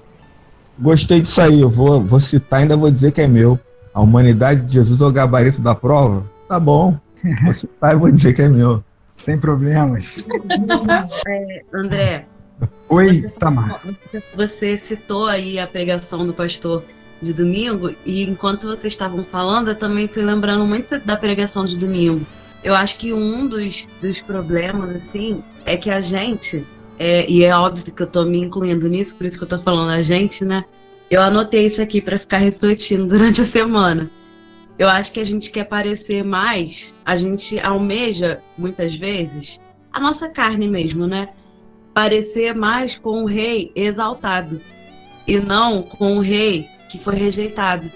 Gostei disso aí, eu vou, vou citar, ainda vou dizer que é meu. A humanidade de Jesus é o gabarito da prova? Tá bom, [LAUGHS] vou citar e vou dizer que é meu. Sem problemas. [LAUGHS] É, André. Oi, você, Tamar. Você citou aí a pregação do pastor de domingo, e enquanto vocês estavam falando, eu também fui lembrando muito da pregação de domingo. Eu acho que um dos, dos problemas, assim, é que a gente, é, e é óbvio que eu tô me incluindo nisso, por isso que eu tô falando a gente, né? Eu anotei isso aqui para ficar refletindo [LAUGHS] durante a semana eu acho que a gente quer parecer mais, a gente almeja, muitas vezes, a nossa carne mesmo, né? Parecer mais com o rei exaltado e não com o rei que foi rejeitado.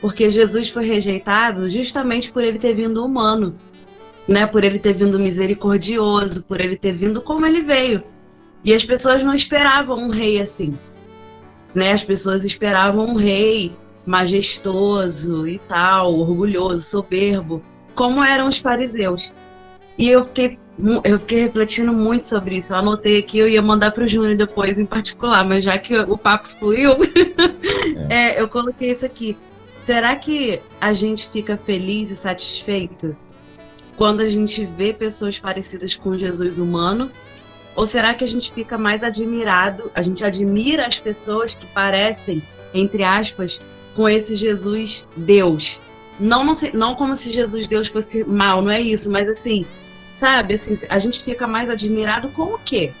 porque Jesus foi rejeitado justamente por ele ter vindo humano, né? Por ele ter vindo misericordioso, por ele ter vindo como ele veio. E as pessoas não esperavam um rei assim, né? As pessoas esperavam um rei majestoso e tal, orgulhoso, soberbo, como eram os fariseus. E eu fiquei eu fiquei refletindo muito sobre isso. Eu anotei aqui, eu ia mandar para o Júnior depois em particular, mas já que o papo fluiu, [LAUGHS] é. é, eu coloquei isso aqui. Será que a gente fica feliz e satisfeito quando a gente vê pessoas parecidas com Jesus humano? Ou será que a gente fica mais admirado, a gente admira as pessoas que parecem, entre aspas, com esse Jesus Deus? Não, não, não como se Jesus Deus fosse mal, não é isso, mas assim, sabe? Assim, a gente fica mais admirado com o quê?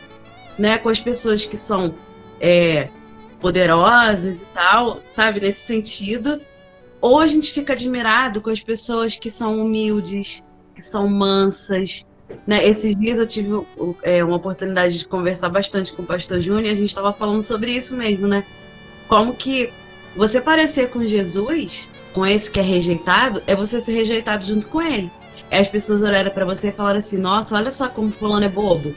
Né? Com as pessoas que são é, poderosas e tal, sabe? Nesse sentido. Ou a gente fica admirado com as pessoas que são humildes, que são mansas. Né? Esses dias eu tive é, uma oportunidade de conversar bastante com o pastor Júnior e a gente estava falando sobre isso mesmo, né? Como que você parecer com Jesus, com esse que é rejeitado, é você ser rejeitado junto com ele as pessoas olharam para você e falaram assim: Nossa, olha só como fulano é bobo.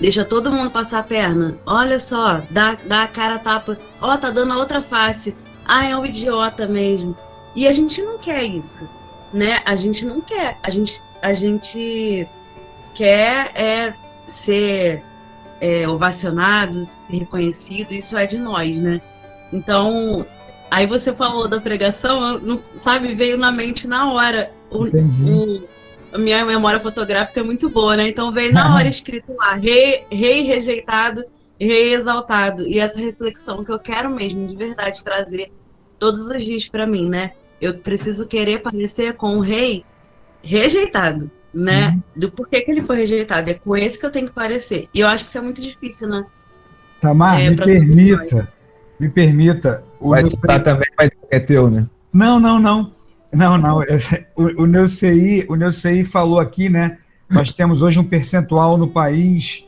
Deixa todo mundo passar a perna. Olha só, dá, dá a cara tapa. Ó, oh, tá dando a outra face. Ah, é um idiota mesmo. E a gente não quer isso, né? A gente não quer. A gente, a gente quer é ser é, ovacionado, reconhecido. Isso é de nós, né? Então, aí você falou da pregação, não, sabe? Veio na mente na hora. O, o, a minha memória fotográfica é muito boa, né? Então veio na hora [LAUGHS] escrito lá, rei, rei rejeitado, rei exaltado. E essa reflexão que eu quero mesmo, de verdade, trazer todos os dias para mim, né? Eu preciso querer parecer com o rei rejeitado, né? Sim. Do porquê que ele foi rejeitado. É com esse que eu tenho que parecer. E eu acho que isso é muito difícil, né? Tamar, é, me permita, me permita. Vai estar também, mas é teu, né? Não, não, não. Não, não. É, o, o o Neuci falou aqui, né? Nós temos hoje um percentual no país,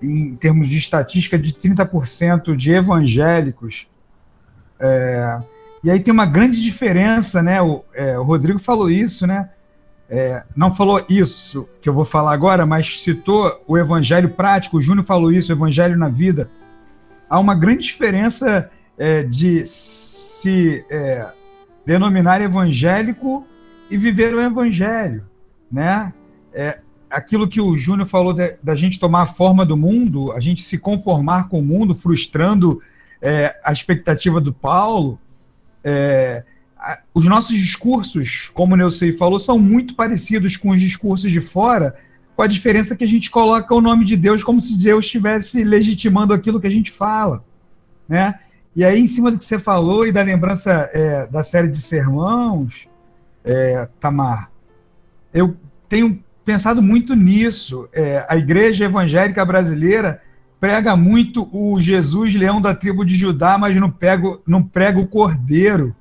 em termos de estatística, de 30% de evangélicos. É, e aí tem uma grande diferença, né? O, é, o Rodrigo falou isso, né? É, não falou isso que eu vou falar agora, mas citou o evangelho prático. O Júnior falou isso, o evangelho na vida. Há uma grande diferença é, de se é, denominar evangélico e viver o evangelho, né? É, aquilo que o Júnior falou da gente tomar a forma do mundo, a gente se conformar com o mundo, frustrando é, a expectativa do Paulo. É, a, os nossos discursos, como o Neucei falou, são muito parecidos com os discursos de fora, com a diferença que a gente coloca o nome de Deus como se Deus estivesse legitimando aquilo que a gente fala, né? E aí, em cima do que você falou e da lembrança é, da série de sermãos, é, Tamar, eu tenho pensado muito nisso. É, a igreja evangélica brasileira prega muito o Jesus leão da tribo de Judá, mas não, pego, não prega o cordeiro.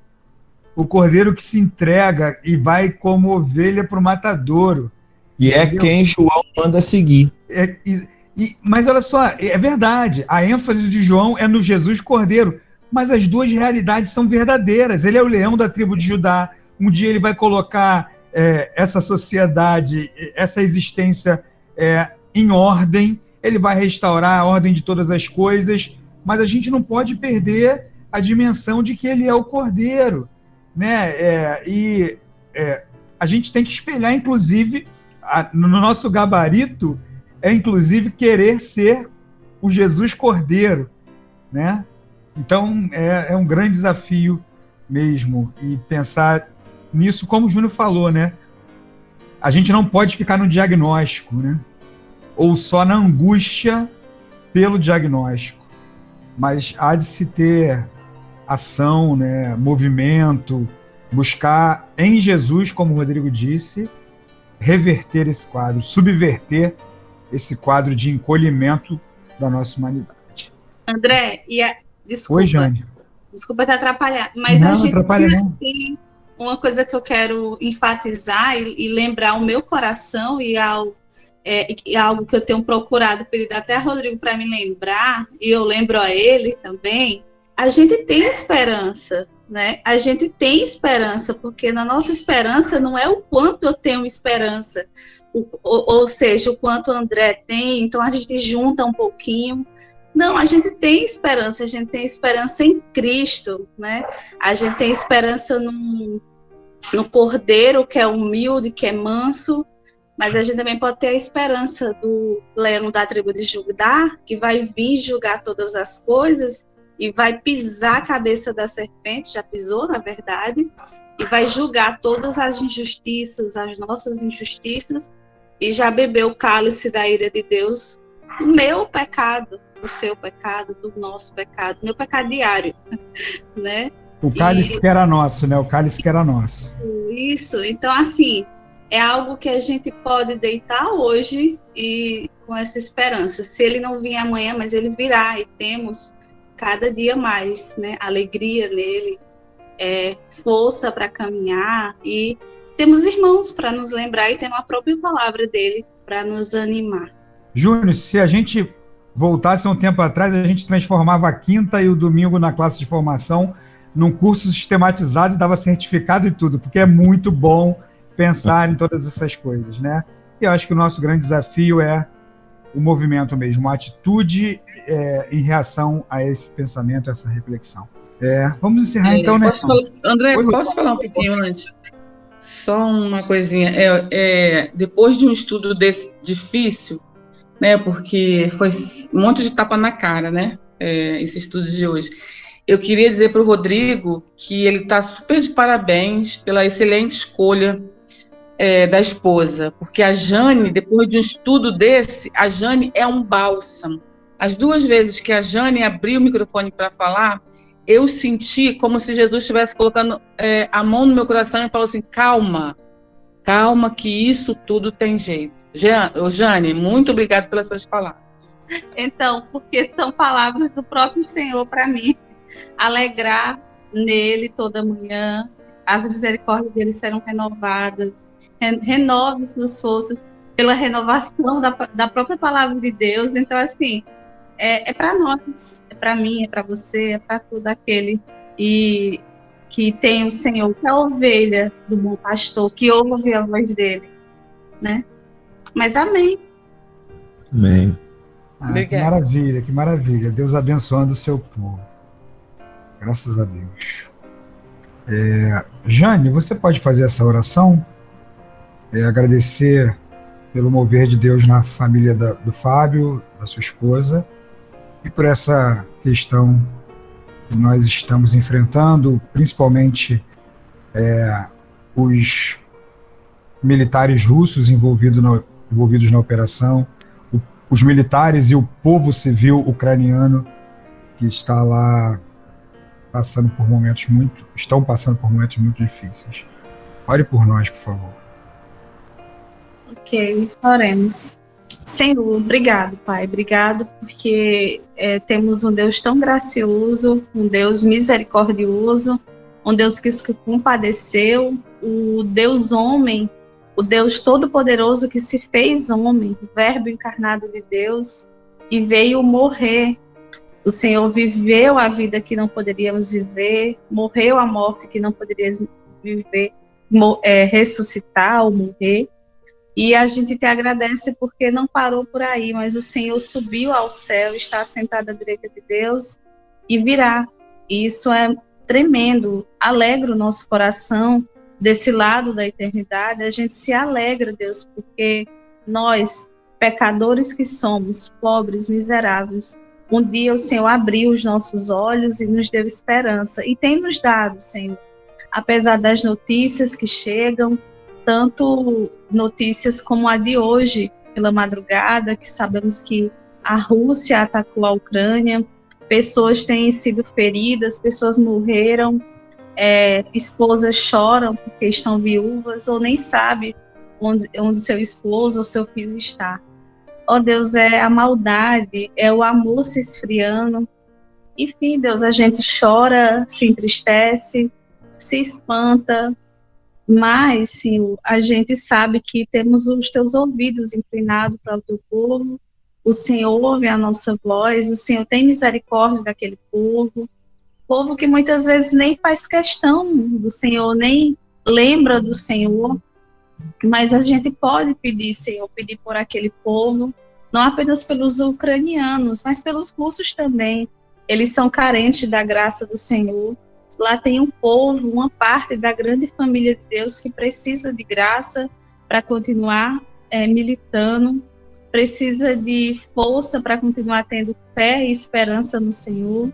O cordeiro que se entrega e vai como ovelha para o matadouro. E é quem João manda seguir. É, e, e, mas olha só, é verdade, a ênfase de João é no Jesus Cordeiro, mas as duas realidades são verdadeiras. Ele é o leão da tribo de Judá. Um dia ele vai colocar é, essa sociedade, essa existência é, em ordem, ele vai restaurar a ordem de todas as coisas, mas a gente não pode perder a dimensão de que ele é o cordeiro. Né? É, e é, a gente tem que espelhar, inclusive, a, no nosso gabarito, é inclusive querer ser o Jesus Cordeiro, né? Então é, é um grande desafio mesmo e pensar nisso, como o Júnior falou, né? A gente não pode ficar no diagnóstico, né? Ou só na angústia pelo diagnóstico, mas há de se ter ação, né? Movimento, buscar em Jesus, como o Rodrigo disse, reverter esse quadro, subverter esse quadro de encolhimento da nossa humanidade. André, e, a, desculpa. Oi, Jane. Desculpa te atrapalhar, mas não, a gente atrapalha tem, uma coisa que eu quero enfatizar e, e lembrar o meu coração e, ao, é, e algo que eu tenho procurado pedir até a Rodrigo para me lembrar, e eu lembro a ele também, a gente tem esperança, né? A gente tem esperança, porque na nossa esperança não é o quanto eu tenho esperança, o, ou, seja, o quanto o André tem, então a gente junta um pouquinho. Não, a gente tem esperança, a gente tem esperança em Cristo, né? A gente tem esperança no, no Cordeiro, que é humilde, que é manso, mas a gente também pode ter a esperança do leão da tribo de Judá, que vai vir julgar todas as coisas e vai pisar a cabeça da serpente, já pisou, na verdade, e vai julgar todas as injustiças, as nossas injustiças, e já bebeu o cálice da ira de Deus, do meu pecado, do seu pecado, do nosso pecado, meu pecado diário, [LAUGHS] né? O cálice e... que era nosso, né? O cálice que era nosso. Isso. Então, assim, é algo que a gente pode deitar hoje e com essa esperança. Se ele não vir amanhã, mas ele virá e temos cada dia mais, né? Alegria nele, é, força para caminhar e temos irmãos para nos lembrar e temos a própria palavra dele para nos animar. Júnior, se a gente voltasse um tempo atrás, a gente transformava a quinta e o domingo na classe de formação num curso sistematizado e dava certificado e tudo, porque é muito bom pensar em todas essas coisas, né? E eu acho que o nosso grande desafio é o movimento mesmo, a atitude é, em reação a esse pensamento, a essa reflexão. É, vamos encerrar é, então, né? Falar, André, Oi, posso falar um pouquinho antes? Só uma coisinha. É, é, depois de um estudo desse difícil, né? Porque foi um monte de tapa na cara, né? É, esse estudo de hoje. Eu queria dizer para o Rodrigo que ele está super de parabéns pela excelente escolha é, da esposa, porque a Jane, depois de um estudo desse, a Jane é um bálsamo. As duas vezes que a Jane abriu o microfone para falar, eu senti como se Jesus estivesse colocando é, a mão no meu coração e falou assim: calma, calma, que isso tudo tem jeito. Jane, muito obrigada pelas suas palavras. Então, porque são palavras do próprio Senhor para mim. Alegrar nele toda manhã, as misericórdias dele serão renovadas, renove suas forças pela renovação da, da própria palavra de Deus. Então, assim, é, é para nós, é para mim, é para você, é para todo aquele e que tem o Senhor, que é a ovelha do bom pastor, que ouve a voz dele, né? Mas amém. Amém. Ah, que maravilha, que maravilha. Deus abençoando o seu povo. Graças a Deus. É, Jane, você pode fazer essa oração? é, agradecer pelo mover de Deus na família da, do Fábio, da sua esposa, e por essa questão que nós estamos enfrentando, principalmente é, os militares russos envolvidos na, envolvidos na operação, o, os militares e o povo civil ucraniano que está lá passando por momentos muito, estão passando por momentos muito difíceis. Ore por nós, por favor. Ok, oremos. Senhor, obrigado, Pai. Obrigado porque é, temos um Deus tão gracioso, um Deus misericordioso, um Deus que se compadeceu, o Deus homem, o Deus todo-poderoso que se fez homem, o Verbo encarnado de Deus, e veio morrer. O Senhor viveu a vida que não poderíamos viver, morreu a morte que não poderíamos viver, é, ressuscitar ou morrer e a gente te agradece porque não parou por aí, mas o Senhor subiu ao céu, está sentado à direita de Deus e virá. E isso é tremendo, alegra o nosso coração desse lado da eternidade. A gente se alegra, Deus, porque nós, pecadores que somos, pobres, miseráveis, um dia o Senhor abriu os nossos olhos e nos deu esperança e tem nos dado, Senhor. Apesar das notícias que chegam, tanto notícias como a de hoje, pela madrugada, que sabemos que a Rússia atacou a Ucrânia, pessoas têm sido feridas, pessoas morreram, é, esposas choram porque estão viúvas ou nem sabem onde, onde seu esposo ou seu filho está. Oh Deus, é a maldade, é o amor se esfriando. Enfim, Deus, a gente chora, se entristece, se espanta, mas, Senhor, a gente sabe que temos os teus ouvidos inclinados para o teu povo, o Senhor ouve a nossa voz, o Senhor tem misericórdia daquele povo, Povo que muitas vezes nem faz questão do Senhor, nem lembra do Senhor, mas a gente pode pedir, Senhor, pedir por aquele povo, não apenas pelos ucranianos, mas pelos russos também. Eles são carentes da graça do Senhor. Lá tem um povo, uma parte da grande família de Deus que precisa de graça para continuar é, militando, precisa de força para continuar tendo fé e esperança no Senhor.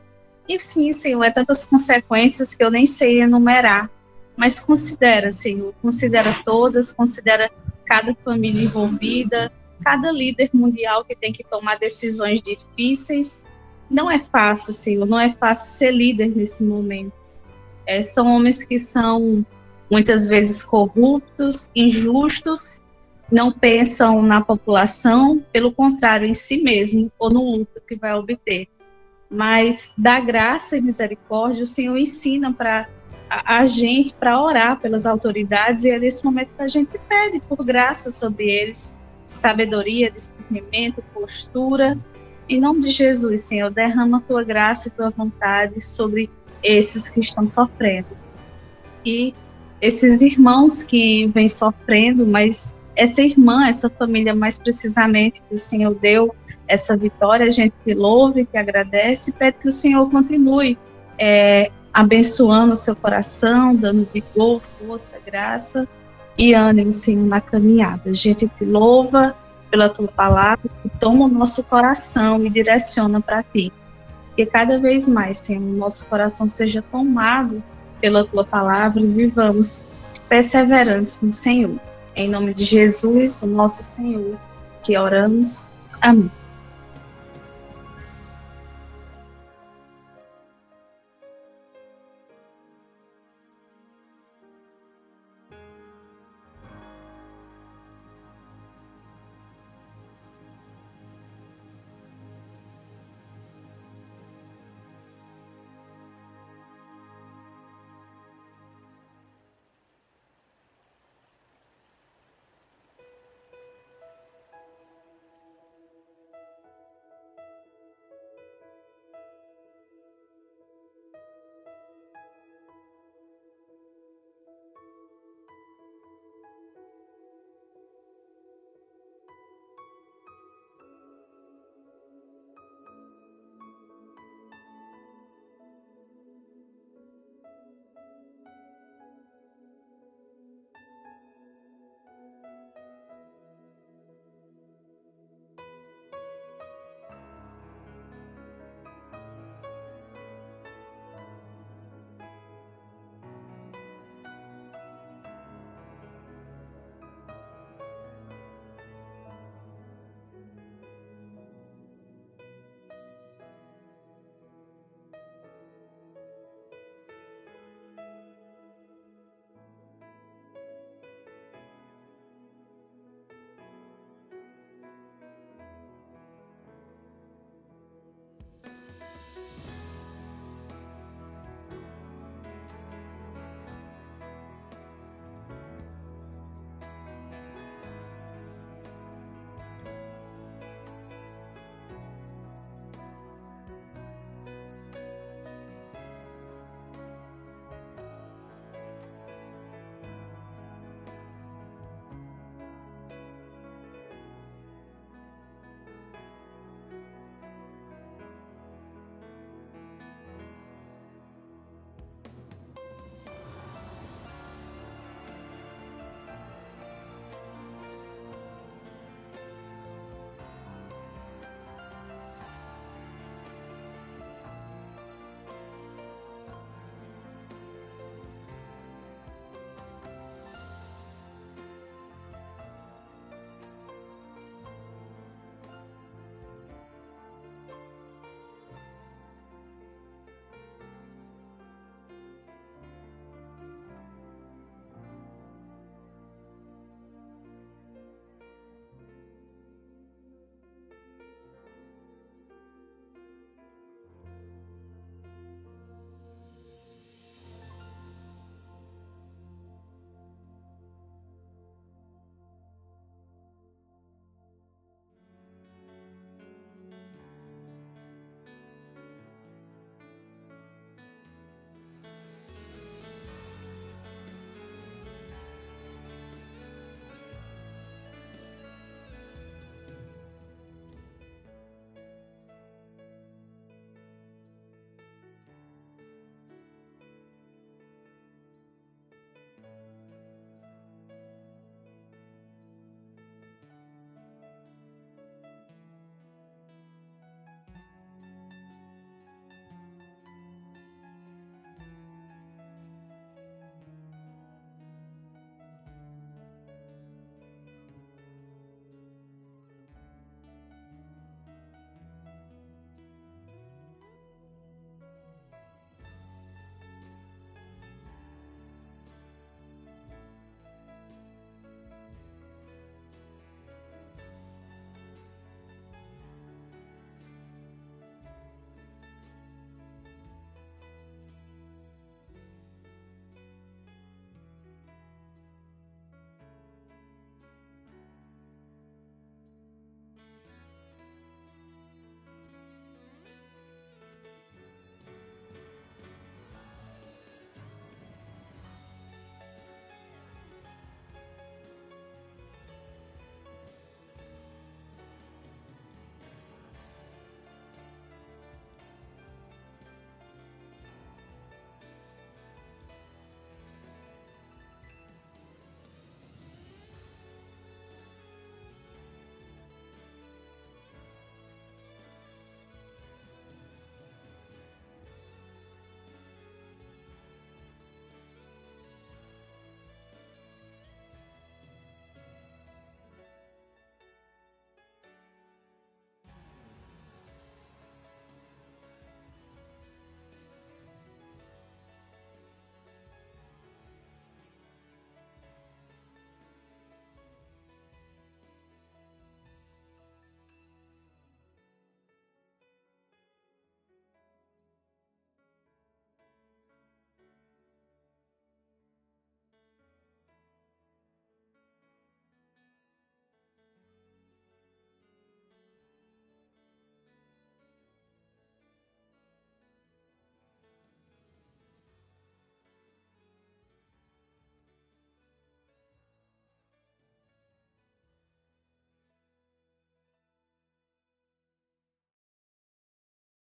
E sim, Senhor, é tantas consequências que eu nem sei enumerar. Mas considera, Senhor, considera todas, considera cada família envolvida, cada líder mundial que tem que tomar decisões difíceis. Não é fácil, Senhor, não é fácil ser líder nesses momentos. É, são homens que são muitas vezes corruptos, injustos, não pensam na população, pelo contrário, em si mesmo ou no lucro que vai obter. Mas da graça e misericórdia, o Senhor ensina para a, a, gente para orar pelas autoridades e é nesse momento que a gente pede por graça sobre eles, sabedoria, discernimento, postura. Em nome de Jesus, Senhor, derrama a tua graça e tua vontade sobre esses que estão sofrendo. E esses irmãos que vêm sofrendo, mas essa irmã, essa família mais precisamente que o Senhor deu essa vitória, a gente te louva e te agradece e pede que o Senhor continue é, abençoando o seu coração, dando vigor, força, graça e ânimo, Senhor, na caminhada. A gente te louva pela tua palavra, que toma o nosso coração e direciona para ti. Que cada vez mais, Senhor, nosso coração seja tomado pela tua palavra e vivamos perseverantes no Senhor. Em nome de Jesus, o nosso Senhor, que oramos. Amém.